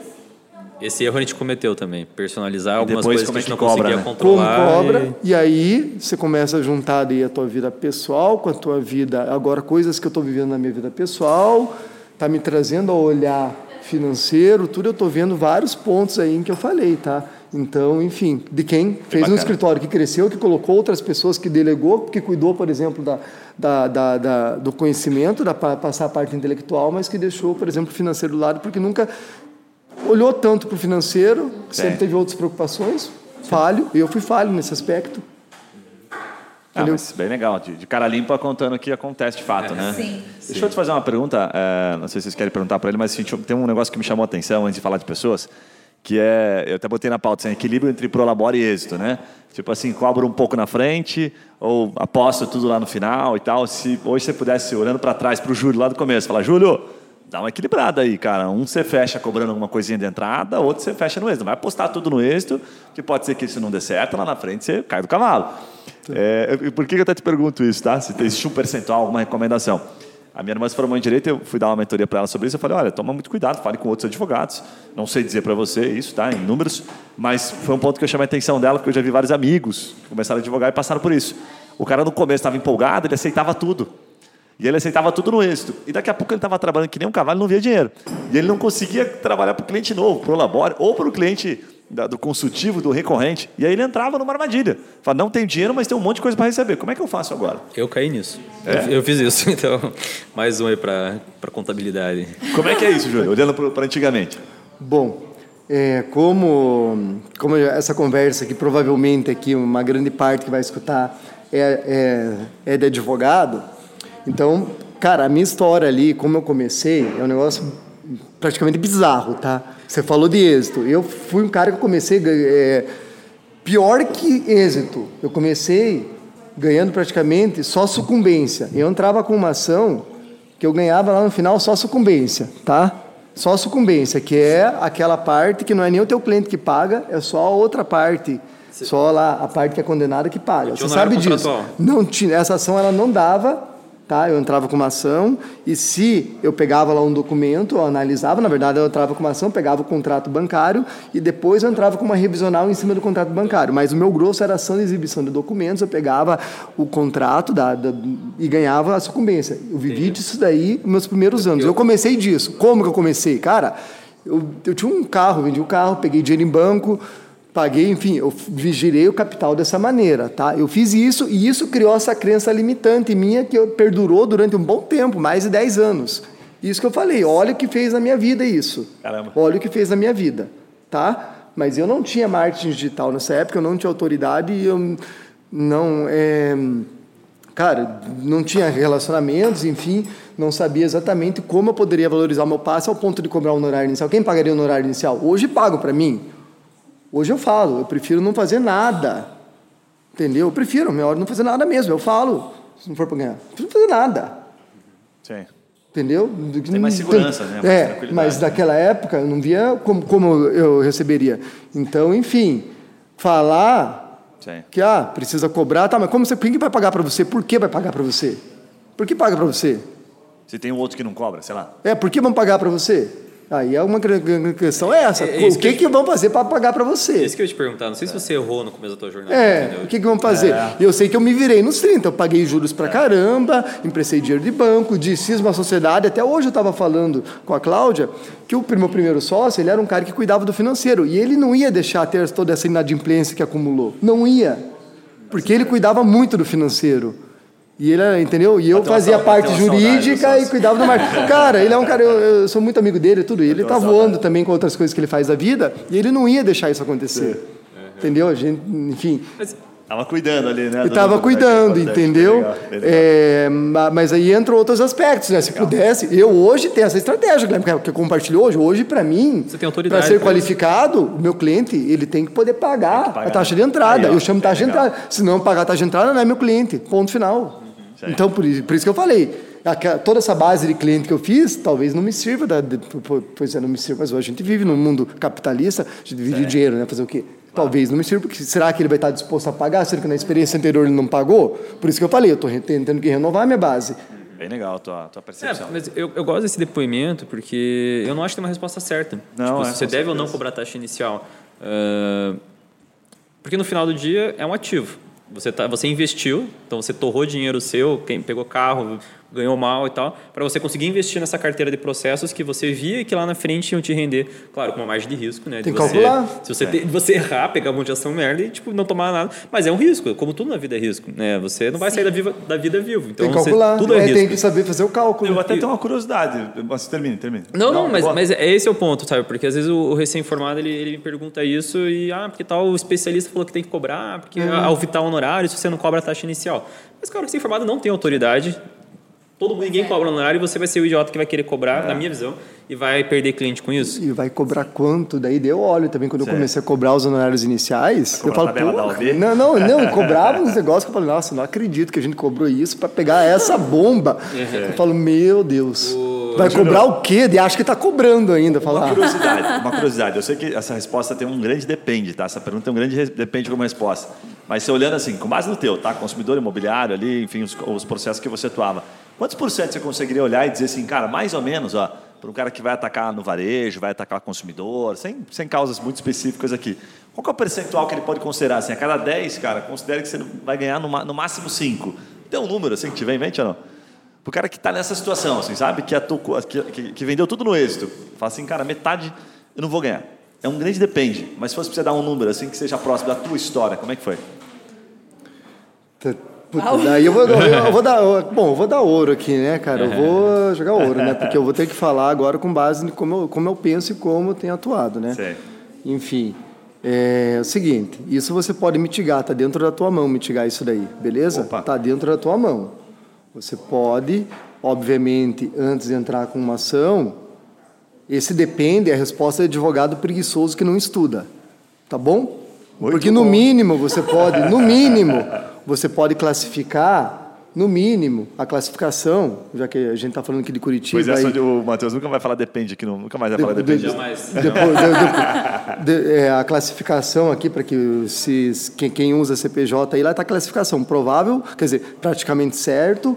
Esse erro a gente cometeu também. Personalizar algumas depois coisas como que é a gente não cobra, conseguia né? como controlar. cobra, e aí você começa a juntar daí a tua vida pessoal com a tua vida, agora coisas que eu estou vivendo na minha vida pessoal, tá me trazendo a olhar financeiro, tudo eu estou vendo vários pontos aí em que eu falei, tá? Então, enfim, de quem fez um escritório que cresceu, que colocou outras pessoas, que delegou, que cuidou, por exemplo, da, da, da- da- do conhecimento, da pa- passar a parte intelectual, mas que deixou, por exemplo, o financeiro do lado, porque nunca olhou tanto para o financeiro, sempre Sim. teve outras preocupações, falho, e eu fui falho nesse aspecto. Ah, mas bem legal. De, de cara limpa contando que acontece de fato, né? Sim. Deixa eu te fazer uma pergunta. é, não sei se vocês querem perguntar para ele, mas assim, tem um negócio que me chamou a atenção antes de falar de pessoas, que é, eu até botei na pauta, assim, equilíbrio entre prolabore e êxito, né? Tipo assim, cobro um pouco na frente ou aposto tudo lá no final e tal. Se hoje você pudesse, olhando para trás para o Júlio lá do começo, falar, Júlio, dá uma equilibrada aí, cara. Um você fecha cobrando alguma coisinha de entrada, outro você fecha no êxito. Não vai apostar tudo no êxito, que pode ser que isso não dê certo, lá na frente você cai do cavalo. É, eu- por que eu até te pergunto isso, tá? Se existe um percentual, alguma recomendação. A minha irmã se formou em Direito, eu fui dar uma mentoria para ela sobre isso. Eu falei, olha, toma muito cuidado, fale com outros advogados. Não sei dizer para você isso, tá? Em números, mas foi um ponto que eu chamei a atenção dela, porque eu já vi vários amigos que começaram a advogar e passaram por isso. O cara no começo estava empolgado, ele aceitava tudo. E ele aceitava tudo no êxito. E daqui a pouco ele estava trabalhando que nem um cavalo e não via dinheiro. E ele não conseguia trabalhar para o cliente novo, para o labore, ou para o cliente da- do consultivo, do recorrente. E aí ele entrava numa armadilha. Fala, não tem dinheiro, mas tem um monte de coisa para receber. Como é que eu faço agora? Eu caí nisso. É? Eu, eu fiz isso. <laughs> Então, mais um aí para contabilidade. Como é que é isso, Júlio? Olhando para antigamente. Bom, é, como, como essa conversa que provavelmente aqui uma grande parte que vai escutar é, é, é de advogado, então, cara, a minha história ali, como eu comecei, é um negócio praticamente bizarro, tá? Você falou de êxito. Eu fui um cara que eu comecei é, pior que êxito. Eu comecei ganhando praticamente só sucumbência. Eu entrava com uma ação que eu ganhava lá no final só sucumbência, tá? Só sucumbência, que é aquela parte que não é nem o teu cliente que paga, é só a outra parte. Só lá a parte que é condenada que paga. Você sabe disso? Não tinha, essa ação ela não dava, tá? Eu entrava com uma ação e se eu pegava lá um documento, eu analisava, na verdade eu entrava com uma ação, pegava o contrato bancário e depois eu entrava com uma revisional em cima do contrato bancário. Mas o meu grosso era ação de exibição de documentos, eu pegava o contrato da, da- e ganhava a sucumbência. Eu vivi disso daí nos meus primeiros anos. Eu comecei disso. Como que eu comecei? Cara, eu, eu tinha um carro, vendi o carro, peguei dinheiro em banco, Paguei, enfim, eu girei o capital dessa maneira, tá? Eu fiz isso e isso criou essa crença limitante minha que perdurou durante um bom tempo, mais de 10 anos. Isso que eu falei, olha o que fez na minha vida isso. Caramba. Olha o que fez na minha vida, tá? Mas eu não tinha marketing digital nessa época, eu não tinha autoridade e eu não... é, Cara, não tinha relacionamentos, enfim, não sabia exatamente como eu poderia valorizar o meu passe ao ponto de cobrar o honorário inicial. Quem pagaria o honorário inicial? Hoje pagam para mim. Hoje eu falo, eu prefiro não fazer nada. Entendeu? Eu prefiro, minha hora não fazer nada mesmo. Eu falo, se não for para ganhar, não prefiro fazer nada. Sim. Entendeu? Tem mais segurança, né? Mais é, mas naquela época eu não via como, como eu receberia. Então, enfim, falar Sim. que ah, precisa cobrar, tá, mas como você, quem que vai pagar para você? Por que vai pagar para você? Por que paga para você? Se tem um outro que não cobra, sei lá. É, por que vão pagar para você? Aí é uma questão é essa. É- é o que, que vão fazer para pagar para você? Isso que eu ia te perguntar. Não sei se você errou no começo da tua jornada. É, entendeu? o que, que vão fazer? E eu sei que eu me virei nos 30, eu paguei juros pra caramba, emprestei dinheiro de banco, desfiz uma sociedade. Até hoje eu estava falando com a Cláudia que o meu primeiro sócio, ele era um cara que cuidava do financeiro. E ele não ia deixar ter toda essa inadimplência que acumulou. Não ia. Porque ele cuidava muito do financeiro. E ele, era- entendeu? E eu Bateu fazia a parte saudade jurídica e cuidava do marketing. Cara, ele é um cara, eu, eu sou muito amigo dele e tudo. E ele tá voando saudade. também com outras coisas que ele faz da vida. E ele não ia deixar isso acontecer. Entendeu? A gente, enfim. Mas, Tava cuidando ali, né? Estava do- cuidando, entendeu? bem legal, legal. É, ma- mas aí entram outros aspectos, né? Se pudesse, eu hoje tenho essa estratégia, Guilherme, que- que eu compartilhou hoje. Hoje, para mim, para ser qualificado, o meu cliente ele tem que poder pagar, pagar. a taxa de entrada. Aí, ó, eu chamo bem taxa de legal. entrada. Se não pagar a taxa de entrada, não é meu cliente. Ponto final. Certo. Então, por isso, por isso que eu falei. Toda essa base de cliente que eu fiz, talvez não me sirva, da, de, po- pois é, não me sirva, mas hoje a gente vive num mundo capitalista, a gente vive de dinheiro, né? Fazer o quê? Talvez não me sirva, porque será que ele vai estar disposto a pagar, sendo que na experiência anterior ele não pagou? Por isso que eu falei, eu estou tendo que renovar a minha base. Bem legal a tua, tua é, percepção. mas eu, eu gosto desse depoimento porque eu não acho que tem uma resposta certa. Não, Tipo, é, se você deve ou não cobrar taxa inicial. Ah, porque no final do dia é um ativo. Você, tá, você investiu, então você torrou dinheiro seu, quem pegou carro, ganhou mal e tal, para você conseguir investir nessa carteira de processos que você via que lá na frente iam te render, claro, com uma margem de risco, né? de Tem que você, calcular. Se você, te- você errar, pegar um monte de ação merda e tipo, não tomar nada, mas é um risco, como tudo na vida é risco, né? Você não vai sair da, viva, da vida vivo, então Tem que você- calcular, tudo é, é, risco. tem que saber fazer o cálculo. Eu até tenho uma curiosidade. Mas termine, termine. Não, não, mas, boa. mas é esse é o ponto, sabe? Porque às vezes o, o recém-formado ele, ele me pergunta isso e, ah, porque tal especialista falou que tem que cobrar, porque ao vitar honorário, se você não cobra a taxa inicial. Mas, cara, o recém-formado não tem autoridade. Todo mundo, ninguém cobra honorário e você vai ser o idiota que vai querer cobrar, na minha visão, e vai perder cliente com isso. E vai cobrar quanto? Daí deu óleo também. Quando eu Certo. comecei a cobrar os honorários iniciais, eu falo, a tabela da pô, OAB? não, não, <laughs> não, eu cobrava uns negócios que eu falei, nossa, não acredito que a gente cobrou isso para pegar essa bomba. Eu falo, meu Deus, vai cobrar o quê? E acho que está cobrando ainda. Uma Falar, curiosidade, uma <laughs> curiosidade. Eu sei que essa resposta tem um grande depende, tá? Essa pergunta tem um grande depende como resposta. Mas você olhando assim, com base no teu, tá? Consumidor imobiliário ali, enfim, os, os processos que você atuava. Quantos por cento você conseguiria olhar e dizer assim, cara, mais ou menos, ó, para um cara que vai atacar no varejo, vai atacar consumidor, sem, sem causas muito específicas aqui. Qual é o percentual que ele pode considerar? Assim, a cada 10, cara, considere que você vai ganhar no, no máximo 5. Tem um número assim que tiver em mente ou não? Pro cara que está nessa situação, assim, sabe? Que, atuou, que, que, que vendeu tudo no êxito. Fala assim, cara, metade eu não vou ganhar. É um grande depende. Mas se fosse pra você dar um número assim que seja próximo da tua história, como é que foi? Puta, daí eu vou, eu <laughs> vou dar, bom, eu vou dar ouro aqui, né, cara? Eu vou jogar ouro, né? Porque eu vou ter que <laughs> falar agora com base em como eu, como eu penso e como eu tenho atuado, né? Sei. Enfim, é o seguinte, isso você pode mitigar, tá dentro da tua mão mitigar isso daí, beleza? Opa. Tá dentro da tua mão. Você pode, obviamente, antes de entrar com uma ação, esse depende, a resposta é advogado preguiçoso que não estuda, tá bom? Muito Porque no bom. mínimo você pode, no mínimo, <laughs> você pode classificar, no mínimo, a classificação, já que a gente está falando aqui de Curitiba. Pois é, aí- de- o Matheus nunca vai falar depende aqui, nunca mais vai falar de- depende. de- Jamais. depois, de- de- de- é, a classificação aqui, para que se, quem, quem usa CPJ aí, lá está a classificação provável, quer dizer, praticamente certo,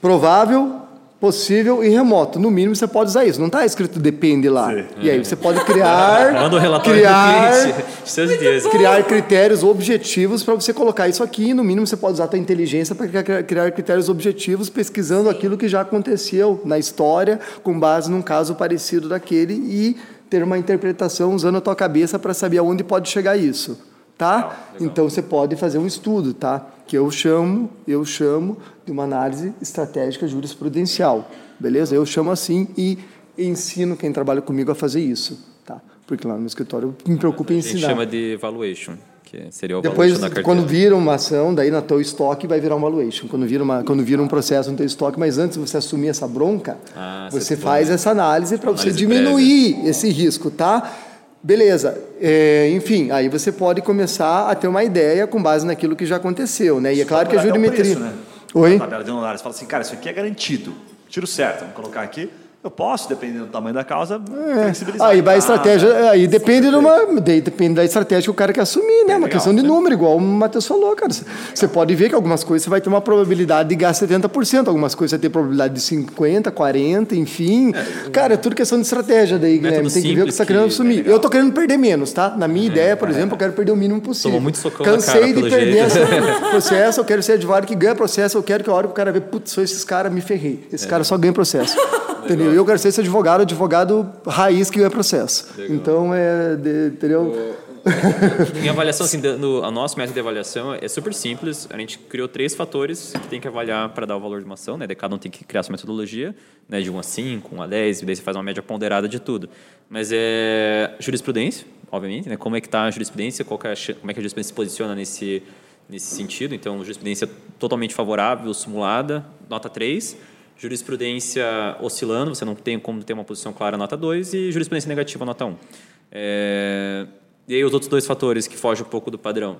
provável, possível e remoto. No mínimo você pode usar isso. Não está escrito depende lá. Sim. E aí você pode criar, <laughs> Manda o relatório criar, de certeza. <laughs> criar critérios objetivos para você colocar isso aqui. E no mínimo você pode usar a tua inteligência para criar- criar critérios objetivos pesquisando aquilo que já aconteceu na história com base num caso parecido daquele e ter uma interpretação usando a tua cabeça para saber aonde pode chegar isso, tá? Então você pode fazer um estudo, tá? Que eu chamo, eu chamo de uma análise estratégica jurisprudencial, beleza? Eu chamo assim e ensino quem trabalha comigo a fazer isso, tá? Porque lá no meu escritório eu me preocupo em A gente ensinar. chama de valuation, que seria o Depois, valuation da carteira. quando vira uma ação, daí na teu estoque vai virar um valuation. Quando vira, uma, quando vira um processo no teu estoque, mas antes de você assumir essa bronca, Ah, você você faz essa análise para você diminuir esse risco, tá? Beleza. É, enfim, aí você pode começar a ter uma ideia com base naquilo que já aconteceu, né? E é claro que a jurimetria. preço, né? Oi? Na tabela de honorários, fala assim, cara, isso aqui é garantido. Tiro certo, vamos colocar aqui. Eu posso, dependendo do tamanho da causa, flexibilizar. É. Aí vai a estratégia, aí depende de uma, depende da estratégia que o cara quer assumir, né? Uma legal, questão de né? número, igual o Matheus falou, cara. Você pode ver que algumas coisas você vai ter uma probabilidade de gastar 70%, algumas coisas você tem probabilidade de 50, 40, enfim. Cara, é tudo questão de estratégia daí, Guilherme. Tem que ver o que você está querendo que- assumir. eu tô querendo perder menos, tá? Na minha ideia, por exemplo, eu quero perder o mínimo possível. Tomou muito socão na Cansei cara, de pelo perder <laughs> esse processo, eu quero ser advogado que ganha processo, eu quero que a hora que o cara vê, putz, sou esses caras, me ferrei. Esse cara só ganha processo. <laughs> Entendeu? Eu quero ser esse advogado, advogado raiz que ganha processo. Então, é, de- entendeu? Em avaliação, assim, no, a nosso método de avaliação é super simples. A gente criou três fatores que tem que avaliar para dar o valor de uma ação, né? Daí cada um tem que criar sua metodologia, né? De 1 a 5, 1 a 10, e daí você faz uma média ponderada de tudo. Mas é jurisprudência, obviamente, né? Como é que está a jurisprudência, qual que é a, como é que a jurisprudência se posiciona nesse, nesse sentido. Então, jurisprudência totalmente favorável, simulada, nota 3. Jurisprudência oscilando, você não tem como ter uma posição clara, nota 2. E jurisprudência negativa, nota 1. É, e aí os outros dois fatores que fogem um pouco do padrão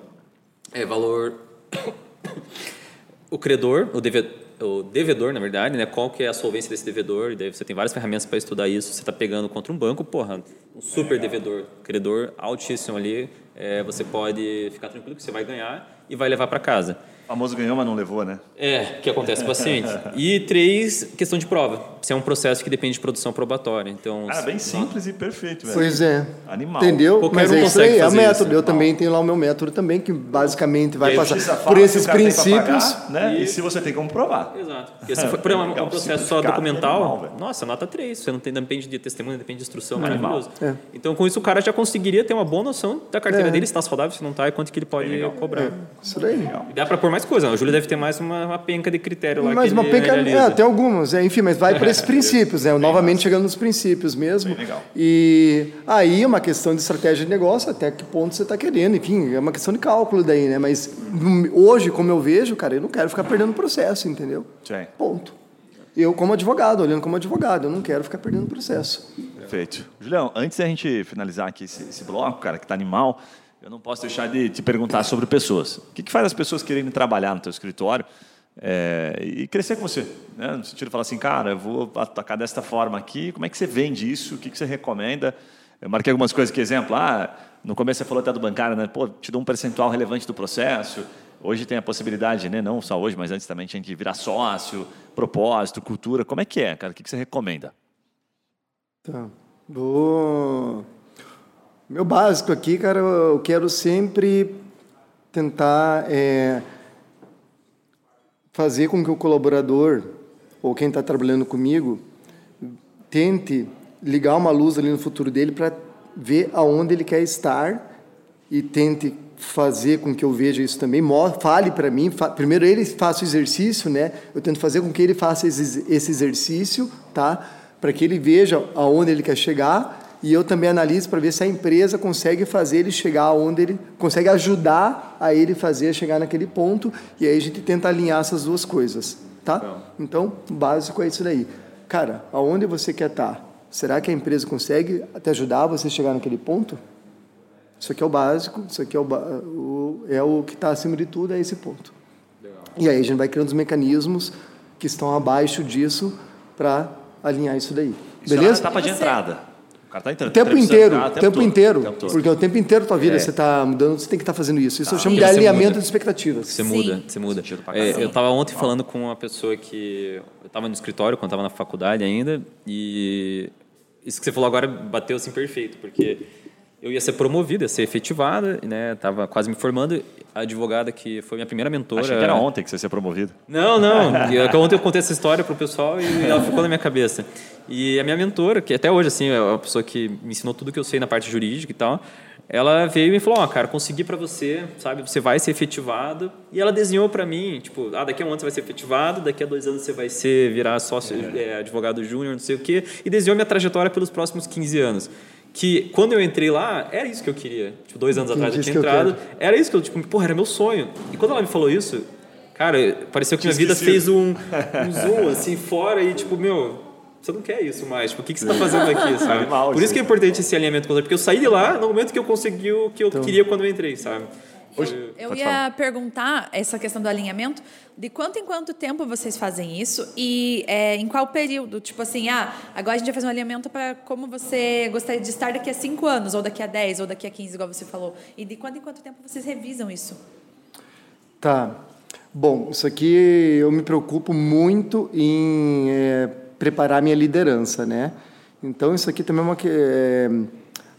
é valor <coughs> o credor, o, deve, o devedor, na verdade, né? Qual que é a solvência desse devedor? E daí você tem várias ferramentas para estudar isso. Você está pegando contra um banco, porra, um super devedor, credor altíssimo ali, é, você pode ficar tranquilo que você vai ganhar e vai levar para casa. O famoso ganhou, mas não levou, né? É, que acontece com o paciente. E três, questão de prova. Se é um processo que depende de produção probatória. Então, Cara, bem simples e perfeito, velho. Pois é. Animal. Entendeu? Qualquer Mas um é isso aí, é o método. isso. Eu também tenho lá o meu método também, que basicamente vai E passar por esses princípios. pagar, né? E se você tem como provar. Exato. Porque se for por <laughs> exemplo, Legal, um processo só documental, animal, velho. nossa, nota 3. Você não tem, depende de testemunha, depende de instrução, Animal. maravilhoso. É. Então, com isso, o cara já conseguiria ter uma boa noção da carteira É. dele, se está saudável, se não está, e quanto que ele pode cobrar. Isso daí. E dá para pôr mais coisa. O Júlio deve ter mais uma, uma penca de critério lá Mas que uma ele penca, é, tem algumas, é, enfim, mas vai por <laughs> esses princípios, né? Novamente chegando nos princípios mesmo. Bem legal. E aí é uma questão de estratégia de negócio, até que ponto você está querendo, enfim, é uma questão de cálculo daí, né? Mas hum, hoje, como eu vejo, cara, eu não quero ficar perdendo processo, entendeu? Sim. Ponto. Eu, como advogado, olhando como advogado, eu não quero ficar perdendo processo. Perfeito. Julião, antes da gente finalizar aqui esse, esse bloco, cara, que tá animal, eu não posso deixar de te perguntar sobre pessoas. O que, que faz as pessoas quererem trabalhar no teu escritório é, e crescer com você? Né? No sentido de falar assim, cara, eu vou atacar desta forma aqui, como é que você vende isso? O que, que você recomenda? Eu marquei algumas coisas que, exemplo, ah, no começo você falou até do bancário, né? Pô, te dou um percentual relevante do processo. Hoje tem a possibilidade, né? não só hoje, mas antes também, de a gente virar sócio, propósito, cultura. Como é que é, cara? O que, que você recomenda? Tá. Vou... Meu básico aqui, cara, eu quero sempre tentar é, fazer com que o colaborador ou quem está trabalhando comigo tente ligar uma luz ali no futuro dele para ver aonde ele quer estar e tente fazer com que eu veja isso também. Fale para mim, primeiro ele faça o exercício, né? Eu tento fazer com que ele faça esse exercício, tá? Para que ele veja aonde ele quer chegar e eu também analiso para ver se a empresa consegue fazer ele chegar aonde ele consegue ajudar a ele fazer chegar naquele ponto e aí a gente tenta alinhar essas duas coisas, tá? Então, o básico é isso daí. Cara, aonde você quer estar? Será que a empresa consegue te ajudar você a chegar naquele ponto? Isso aqui é o básico, isso aqui é o, o- é o que está acima de tudo, é esse ponto. E aí a gente vai criando os mecanismos que estão abaixo disso para alinhar isso daí. Isso é Beleza? a etapa de Você- entrada. O cara tá entrando. O tempo entrevistando inteiro, o tempo, todo, inteiro. tempo. Porque o tempo inteiro da tua vida É. você está mudando, você tem que estar fazendo isso. Isso eu chamo Sim. de alinhamento muda. de expectativas. Você Sim. muda, você muda. É, eu estava ontem falando com uma pessoa que eu estava no escritório quando estava na faculdade ainda e isso que você falou agora bateu assim perfeito porque eu ia ser promovida, ia ser efetivada, né? Tava quase me formando. A advogada que foi minha primeira mentora. Achei que era ontem que você ia ser promovido. Não, não. <laughs> Eu- Ontem eu contei essa história pro pessoal e ela ficou na minha cabeça. E a minha mentora, que até hoje assim é uma pessoa que me ensinou tudo que eu sei na parte jurídica e tal, ela veio e me falou: "Ó, cara, consegui para você, sabe? Você vai ser efetivado". E ela desenhou para mim, tipo, ah, daqui a um ano você vai ser efetivado, daqui a dois anos você vai ser virar sócio, é, advogado júnior, não sei o quê, e desenhou minha trajetória pelos próximos 15 anos. Que quando eu entrei lá, era isso que eu queria. Tipo, dois anos atrás eu tinha que eu entrado. Era isso que eu, tipo, porra, era meu sonho. E quando ela me falou isso, Cara, pareceu que minha vida fez um, um zoom assim fora e tipo, meu, você não quer isso mais. Tipo, o que, que você está fazendo aqui, <laughs> sabe? Por isso que é importante esse alinhamento com o porque eu saí de lá no momento que eu consegui o que eu queria quando eu entrei, sabe? Eu Pode ia falar. perguntar essa questão do alinhamento, de quanto em quanto tempo vocês fazem isso e é, em qual período? Tipo assim, ah, agora a gente vai fazer um alinhamento para como você gostaria de estar daqui a 5 anos, ou daqui a 10, ou daqui a 15, igual você falou. E de quanto em quanto tempo vocês revisam isso? Tá. Bom, isso aqui eu me preocupo muito em é, preparar minha liderança, né? Então, isso aqui também é uma é,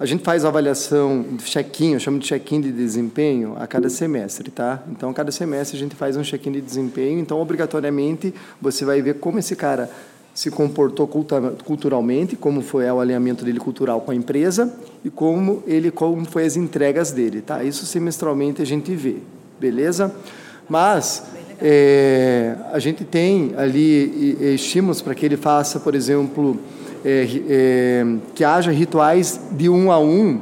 a gente faz avaliação de check-in, eu chamo de check-in de desempenho, a cada semestre, tá? Então, cada semestre a gente faz um check-in de desempenho, então, obrigatoriamente, você vai ver como esse cara se comportou culturalmente, como foi o alinhamento dele cultural com a empresa e como ele como foi as entregas dele, tá? Isso semestralmente a gente vê, beleza? Mas é, a gente tem ali estímulos para que ele faça, por exemplo, é, é, que haja rituais de um a um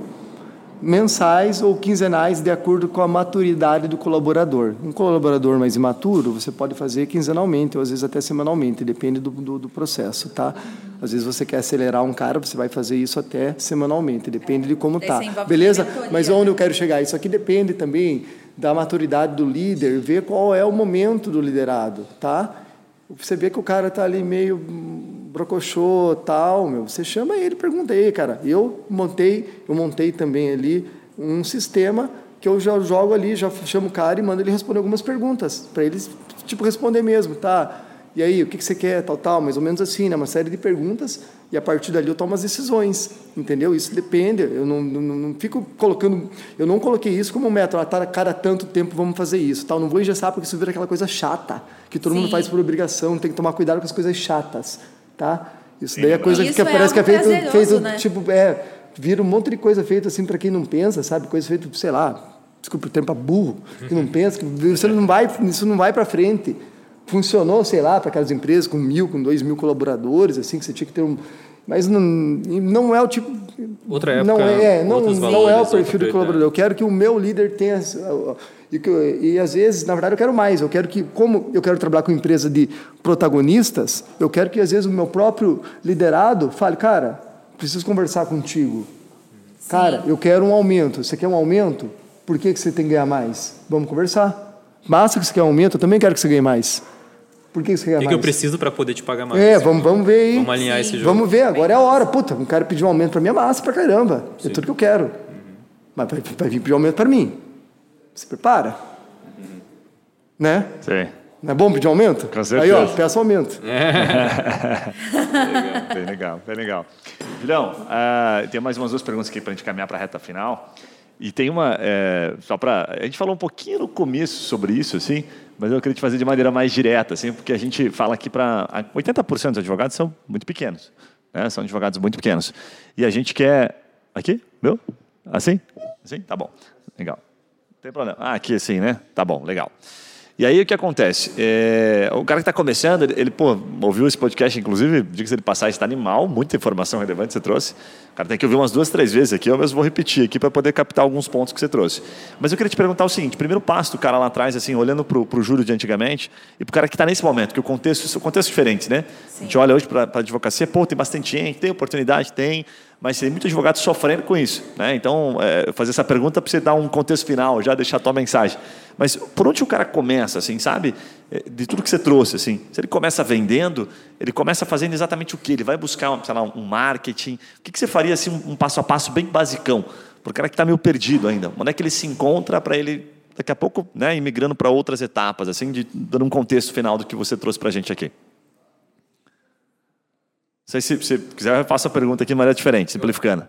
mensais ou quinzenais de acordo com a maturidade do colaborador. Um colaborador mais imaturo, você pode fazer quinzenalmente ou às vezes até semanalmente, depende do, do, do processo, tá? Às vezes você quer acelerar um cara, você vai fazer isso até semanalmente, depende de como tá. Beleza? Mas né? onde eu quero chegar? Isso aqui depende também da maturidade do líder, ver qual é o momento do liderado, tá? Você vê que o cara tá ali meio brocochô, tal, meu, você chama ele, pergunta aí, cara. Eu montei, eu montei também ali um sistema que eu já jogo ali, já chamo o cara e mando ele responder algumas perguntas para eles tipo responder mesmo, tá? E aí, o que que você quer, tal, tal, mais ou menos assim, né? Uma série de perguntas e a partir dali eu tomo as decisões, entendeu? Isso depende. Eu não, não, não fico colocando, eu não coloquei isso como método. Ah, tá, cada tanto tempo vamos fazer isso, tal. Não vou engessar porque isso vira aquela coisa chata que todo mundo Sim. faz por obrigação. Tem que tomar cuidado com as coisas chatas, tá? Isso daí é coisa Isso que é parece que é feito, feito né? tipo, é, vira um monte de coisa feita assim para quem não pensa, sabe? Coisa feita, sei lá, desculpa o termo para burro, que não pensa, que você não vai, isso não vai para frente. Funcionou, sei lá, para aquelas empresas com mil, com dois mil colaboradores, assim, que você tinha que ter um. Mas não, não é o tipo. Outra época, não é, não, outros não é valores, o perfil do colaborador. Eu quero que o meu líder tenha. E, que e às vezes, na verdade, eu quero mais. Eu quero que, como eu quero trabalhar com empresa de protagonistas, eu quero que às vezes o meu próprio liderado fale, cara, preciso conversar contigo. Cara, eu quero um aumento. Você quer um aumento? Por que, que você tem que ganhar mais? Vamos conversar. Basta que você quer um aumento, eu também quero que você ganhe mais. Por que, você quer O que, mais? que eu preciso para poder te pagar mais? É, vamos, vamos ver aí. Vamos alinhar esse jogo. Vamos ver, agora é a hora. Puta, um cara pediu um aumento para mim é massa pra caramba. É tudo que eu quero. Mas vai, vai vir pedir um aumento para mim. Se prepara. Né? Sim. Não é bom pedir um aumento? Com Aí, ó, certeza. peça um aumento. <laughs> Bem legal, bem legal. Julião, ah, tem mais umas duas perguntas aqui para a gente caminhar para a reta final. E tem uma, é, só para. A gente falou um pouquinho no começo sobre isso, assim, mas eu queria te fazer de maneira mais direta, assim, porque a gente fala aqui para. 80% dos advogados são muito pequenos, né? São advogados muito pequenos. E a gente quer. Aqui? Meu? Assim? Assim? Tá bom. Legal. Tem problema. Ah, aqui assim, né? Tá bom, legal. E aí o que acontece? É, o cara que está começando, ele, ele, pô, ouviu esse podcast, inclusive, diga-se de passagem, está animal, muita informação relevante você trouxe. O cara tem que ouvir umas duas, três vezes aqui, eu mesmo vou repetir aqui para poder captar alguns pontos que você trouxe. Mas eu queria te perguntar o seguinte: primeiro passo do cara lá atrás, assim, olhando para o júri de antigamente, e para o cara que está nesse momento, que o contexto, são contextos diferentes, né? A gente olha hoje para a advocacia, pô, tem bastante gente, tem oportunidade, tem, mas tem muito advogado sofrendo com isso. Né? Então, é, fazer essa pergunta para você dar um contexto final, já deixar a tua mensagem. Mas por onde o cara começa, assim, sabe? É, De tudo que você trouxe, assim. Se ele começa vendendo, ele começa fazendo exatamente o quê? Ele vai buscar, sei lá, um marketing. O que, que você faria, assim, um, passo a passo bem basicão? Para o cara que está meio perdido ainda. Onde é que ele se encontra para ele, daqui a pouco, né, ir migrando para outras etapas, assim, de, dando um contexto final do que você trouxe para a gente aqui? Não sei se você quiser, eu faço a pergunta aqui de maneira diferente, simplificando.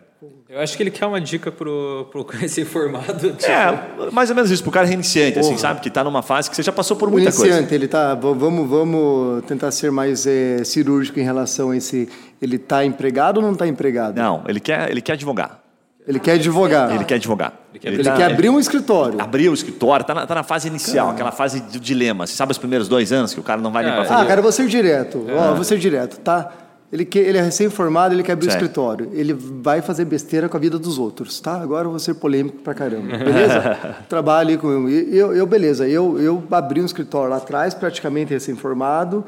Acho que ele quer uma dica pro, pro <laughs> recém-formado. Tipo, É, mais ou menos isso, pro cara reiniciante, assim, sabe? Que está numa fase que você já passou por muita iniciante, coisa. ele tá. Vamos, vamos tentar ser mais eh, cirúrgico em relação a esse. Ele está empregado ou não está empregado? Não, ele quer, ele quer advogar. Ele quer advogar. Ele quer advogar. Ele tá- quer abrir um escritório. abrir o escritório, tá na, tá na fase inicial, aquela fase do dilema. Você sabe os primeiros dois anos que o cara não vai nem É. para Ah, fazer. cara, eu vou ser direto. Ó, vou ser direto, tá? Ele, quer, ele é recém-formado, ele quer abrir o escritório. Ele vai fazer besteira com a vida dos outros, tá? Agora eu vou ser polêmico pra caramba, beleza? <laughs> Trabalho aí com eu, eu, eu beleza. Eu, eu abri um escritório lá atrás, praticamente recém-formado.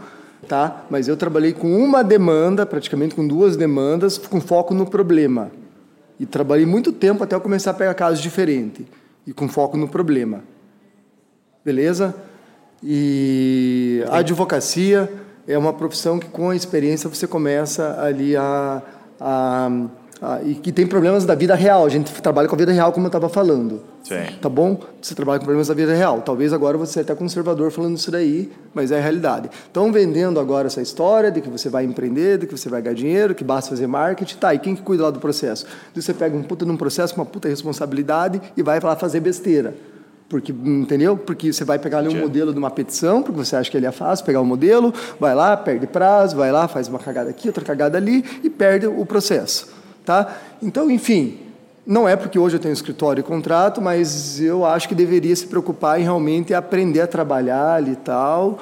tá? Mas eu trabalhei com uma demanda, praticamente com duas demandas, com foco no problema. E trabalhei muito tempo até eu começar a pegar casos diferentes e com foco no problema. Beleza? E a advocacia é uma profissão que com a experiência você começa ali a, a, a e que tem problemas da vida real. A gente trabalha com a vida real, como eu estava falando. Sim. Tá bom? Você trabalha com problemas da vida real. Talvez agora você é até conservador falando isso daí, mas é a realidade. Estão vendendo agora essa história de que você vai empreender, de que você vai ganhar dinheiro, que basta fazer marketing. Tá, e quem que cuida lá do processo? Você pega um puta num processo, uma puta responsabilidade e vai lá fazer besteira. Porque, entendeu? Porque você vai pegar ali um modelo de uma petição, porque você acha que ele é fácil, pegar o um modelo, vai lá, perde prazo, vai lá, faz uma cagada aqui, outra cagada ali e perde o processo. Tá? Então, enfim, não é porque hoje eu tenho escritório e contrato, mas eu acho que deveria se preocupar em realmente aprender a trabalhar ali e tal,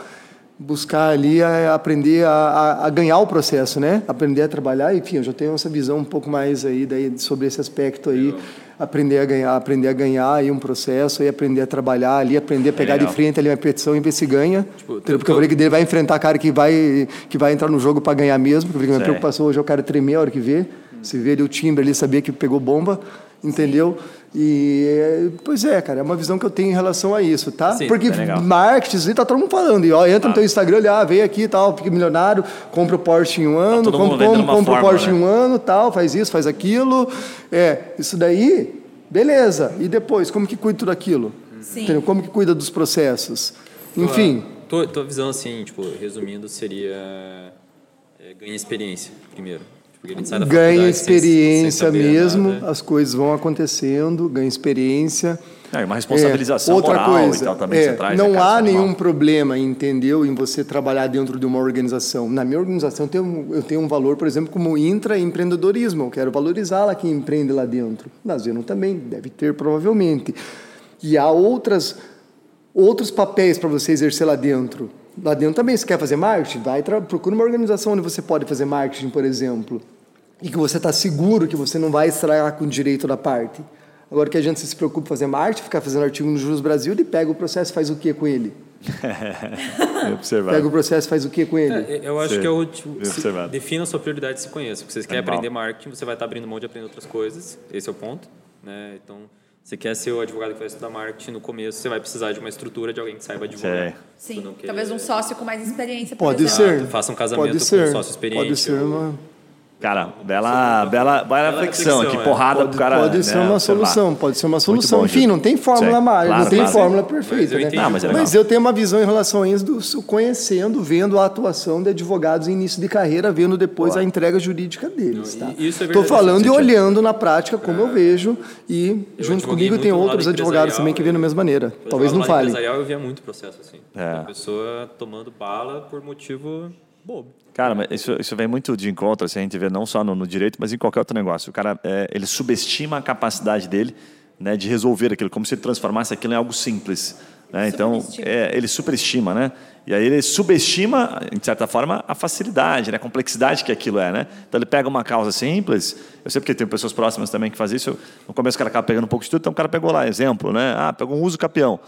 buscar ali a, aprender a, a, a, ganhar o processo, né? Aprender a trabalhar, enfim, eu já tenho essa visão um pouco mais aí daí sobre esse aspecto aí aprender a ganhar, aprender a ganhar aí um processo, aí aprender a trabalhar ali, aprender a pegar é de frente ali uma petição e ver se ganha. Tipo, porque eu falei que ele vai enfrentar cara que vai que vai entrar no jogo para ganhar mesmo, porque a minha preocupação hoje é o cara tremer a hora que vê, se vê ali o timbre ali, saber que pegou bomba, entendeu? E, pois é, cara, é uma visão que eu tenho em relação a isso, tá? Sim, Porque é marketing, tá todo mundo falando. E, ó, entra ah. no teu Instagram, olha, ah, vem aqui e tal, fica milionário, compra o Porsche em um tá ano, tá compra, compra, compra o Porsche né? em um ano, tal, faz isso, faz aquilo. É, isso daí, beleza. E depois, como que cuida tudo aquilo? Sim. Entendeu? Como que cuida dos processos? Enfim. Tua, tua visão, assim, tipo, resumindo, seria é, ganhar experiência, primeiro ganha experiência sem, sem mesmo, nada. as coisas vão acontecendo, ganha experiência. É, uma responsabilização é, outra moral coisa, e tal também é, traz, Não há nenhum problema, entendeu, em você trabalhar dentro de uma organização. Na minha organização eu tenho, eu tenho um valor, por exemplo, como intraempreendedorismo. Eu quero valorizar lá quem empreende lá dentro. Na Zenon também deve ter, provavelmente. E há outras, outros papéis para você exercer lá dentro Lá dentro também, se quer fazer marketing, vai procura uma organização onde você pode fazer marketing, por exemplo, e que você está seguro que você não vai estragar com o direito da parte. Agora que a gente se preocupa em fazer marketing, ficar fazendo artigo no Juros Brasil, ele pega o processo e faz o que com ele? <laughs> Pega o processo faz o que com ele? É, eu acho Sim. que é o tipo, defina a sua prioridade e se conheça. Se você quer aprender marketing, você vai estar abrindo mão de aprender outras coisas. Esse é o ponto. Né? Então, você quer ser o advogado que vai estudar marketing no começo, você vai precisar de uma estrutura de alguém que saiba advogar. Sim, talvez um sócio com mais experiência. Pode ser. Faça um casamento Pode ser. com um sócio experiente. Pode ser uma... Cara, bela, bela, bela reflexão, que porrada pode, pro cara. Pode ser né, uma solução, pode ser uma solução. Bom, Enfim, não tem fórmula mais, claro, não tem claro. fórmula perfeita, mas né? Não, mas, é mas, eu tenho uma visão em relação a isso, do, conhecendo, vendo a atuação de advogados em início de carreira, vendo depois a entrega jurídica deles. Tá? Estou é falando e olhando na prática como é. eu vejo e eu junto comigo tem outros advogados também que veem da mesma maneira. Talvez não falem. Eu via muito processo assim. É. A pessoa tomando bala por motivo bobo. Cara, mas isso, isso vem muito de encontro, assim, a gente vê não só no, no direito, mas em qualquer outro negócio. O cara, é, ele subestima a capacidade dele né, de resolver aquilo, como se ele transformasse aquilo em algo simples. Né? Então, é, ele superestima, né? E aí ele subestima, de certa forma, a facilidade, né? a complexidade que aquilo é, né? Então ele pega uma causa simples, eu sei porque tem pessoas próximas também que fazem isso, no começo o cara acaba pegando um pouco de tudo, então o cara pegou lá, exemplo, né? Ah, pegou um uso capião.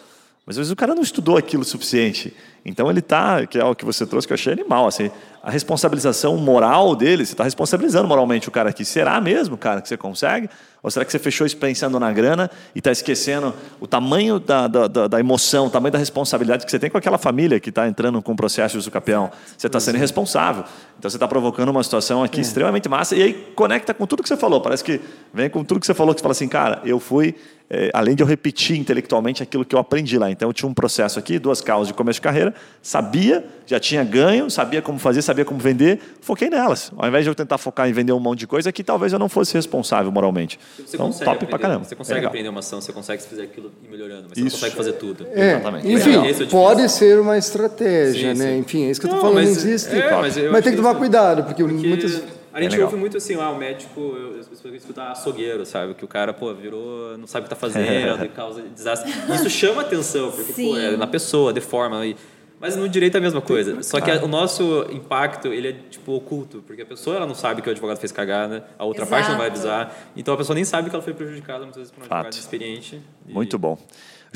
Mas às vezes o cara não estudou aquilo o suficiente. Então ele está, que é o que você trouxe, que eu achei animal, assim, a responsabilização moral dele, você está responsabilizando moralmente o cara aqui. Será mesmo, cara, que você consegue? Ou será que você fechou isso pensando na grana e está esquecendo o tamanho da, da, da, emoção, o tamanho da responsabilidade que você tem com aquela família que está entrando com o processo de capião? Você está sendo irresponsável. Então você está provocando uma situação aqui é. extremamente massa e aí conecta com tudo que você falou. Parece que vem com tudo que você falou, que você fala assim, cara, eu fui é, além de eu repetir intelectualmente aquilo que eu aprendi lá. Então, eu tinha um processo aqui, duas causas de começo de carreira, sabia, já tinha ganho, sabia como fazer, sabia como vender, foquei nelas. Ao invés de eu tentar focar em vender um monte de coisa, que talvez eu não fosse responsável moralmente. Você então, top aprender, pra caramba. Você consegue é aprender uma ação, você consegue fazer aquilo e melhorando, mas você Isso. não consegue fazer tudo. É, Exatamente. Enfim, é pode ser uma estratégia, sim, né? Sim. Enfim, é isso que eu estou falando, mas, não existe. É, mas, mas tem que tomar cuidado, porque, porque... muitas a gente é ouve muito assim, ah, o médico, eu, eu escutar açougueiro, sabe? Que o cara, pô, virou, não sabe o que tá fazendo, <laughs> causa desastre. Isso chama atenção, porque, Sim. pô, é na pessoa, deforma. E, mas no direito é a mesma coisa. Só que o nosso impacto, ele é, tipo, oculto. Porque a pessoa, ela não sabe que o advogado fez cagada, a outra Exato. parte não vai avisar. Então a pessoa nem sabe que ela foi prejudicada, muitas vezes, por um Fato. advogado experiente. E... Muito bom.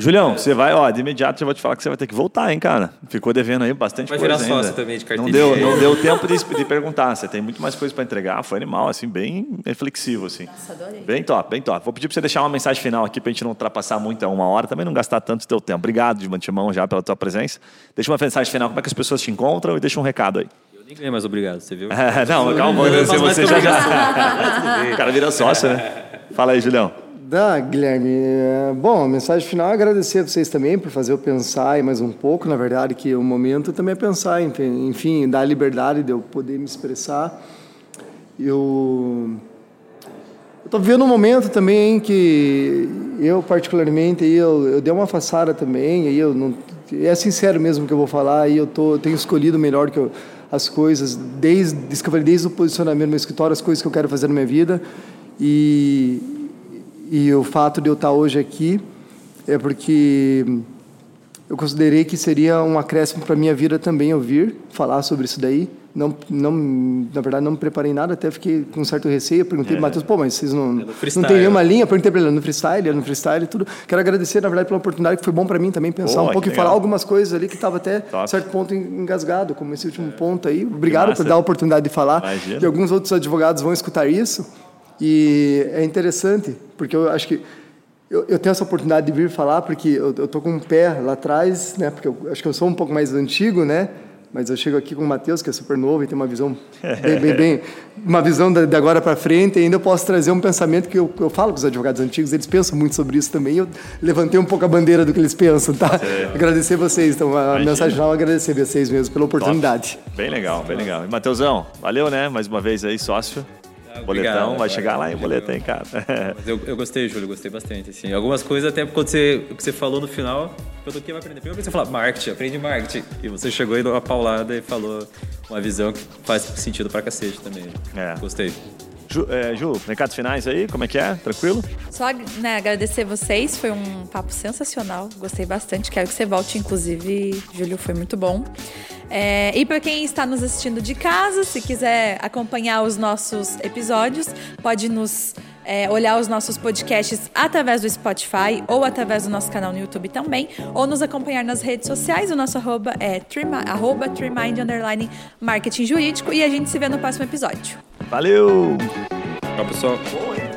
Julião, você vai, ó, de imediato já vou te falar que você vai ter que voltar, hein, cara. Ficou devendo aí bastante Vai coisa virar ainda. sócio também de Não carteirinha. deu, não deu tempo de, de perguntar. Você tem muito mais coisa para entregar. Foi animal, assim, bem reflexivo, assim. Nossa, adorei. Bem top, bem top. Vou pedir para você deixar uma mensagem final aqui para a gente não ultrapassar muito a uma hora, também não gastar tanto teu tempo. Obrigado de antemão já pela tua presença. Deixa uma mensagem final, como é que as pessoas te encontram e deixa um recado aí. Eu nem ganhei mais obrigado, você viu? É, <laughs> não, calma, mais você que já já. <laughs> o cara vira sócio, né? Fala aí, Julião. Dá, Guilherme. É, Bom, a mensagem final é agradecer a vocês também por fazer eu pensar mais um pouco. Na verdade, que o momento também é pensar, enfim, dar liberdade de eu poder me expressar. Eu estou vivendo um momento também que eu, particularmente, eu, eu dei uma afastada também. Aí eu não, é sincero mesmo que eu vou falar. Aí eu, tô, eu tenho escolhido melhor que eu, as coisas, desde, desde o posicionamento do meu escritório, as coisas que eu quero fazer na minha vida. E, e o fato de eu estar hoje aqui é porque eu considerei que seria um acréscimo para minha vida também ouvir falar sobre isso daí. Não, não, na verdade, não me preparei nada, até fiquei com um certo receio. Perguntei para o Matheus, pô, mas vocês não, não freestyle, tem nenhuma linha? Perguntei para ele, no freestyle, no freestyle tudo. Quero agradecer, na verdade, pela oportunidade, que foi bom para mim também pensar Pô, um pouco e falar algumas coisas ali que estava até, Top. certo ponto, engasgado, como esse último ponto aí. Obrigado por dar a oportunidade de falar. Imagina. E alguns outros advogados vão escutar isso. E é interessante, porque eu acho que eu, eu tenho essa oportunidade de vir falar, porque eu, tô com um pé lá atrás, né? Porque eu acho que eu sou um pouco mais antigo, né? Mas eu chego aqui com o Matheus, que é super novo e tem uma visão bem, bem, bem <laughs> uma visão de agora para frente. E ainda eu posso trazer um pensamento que eu, eu falo com os advogados antigos, eles pensam muito sobre isso também. Eu levantei um pouco a bandeira do que eles pensam, tá? Agradecer vocês. Então, a Imagina. mensagem final é agradecer vocês mesmo pela oportunidade. Bem legal, bem legal. E Matheusão, valeu, né? Mais uma vez aí, sócio. Ah, boletão, obrigado, vai chegar lá em boleto, hein, cara? Mas eu, eu gostei, Júlio, gostei bastante. Assim. Algumas coisas, até quando você, o que você falou no final, eu tô aqui vai aprender. Primeiro você falar marketing, aprende marketing. E você chegou aí numa paulada e falou uma visão que faz sentido pra cacete também. É. Gostei. Ju, é, Ju, recados finais aí, como é que é? Tranquilo? Só né, agradecer vocês, foi um papo sensacional, gostei bastante. Quero que você volte, inclusive, Júlio, foi muito bom. É, e para quem está nos assistindo de casa, se quiser acompanhar os nossos episódios, pode nos é, olhar os nossos podcasts através do Spotify ou através do nosso canal no YouTube também, ou nos acompanhar nas redes sociais. O nosso arroba é arroba trimind underline marketing jurídico e a gente se vê no próximo episódio. Valeu! Tchau, pessoal.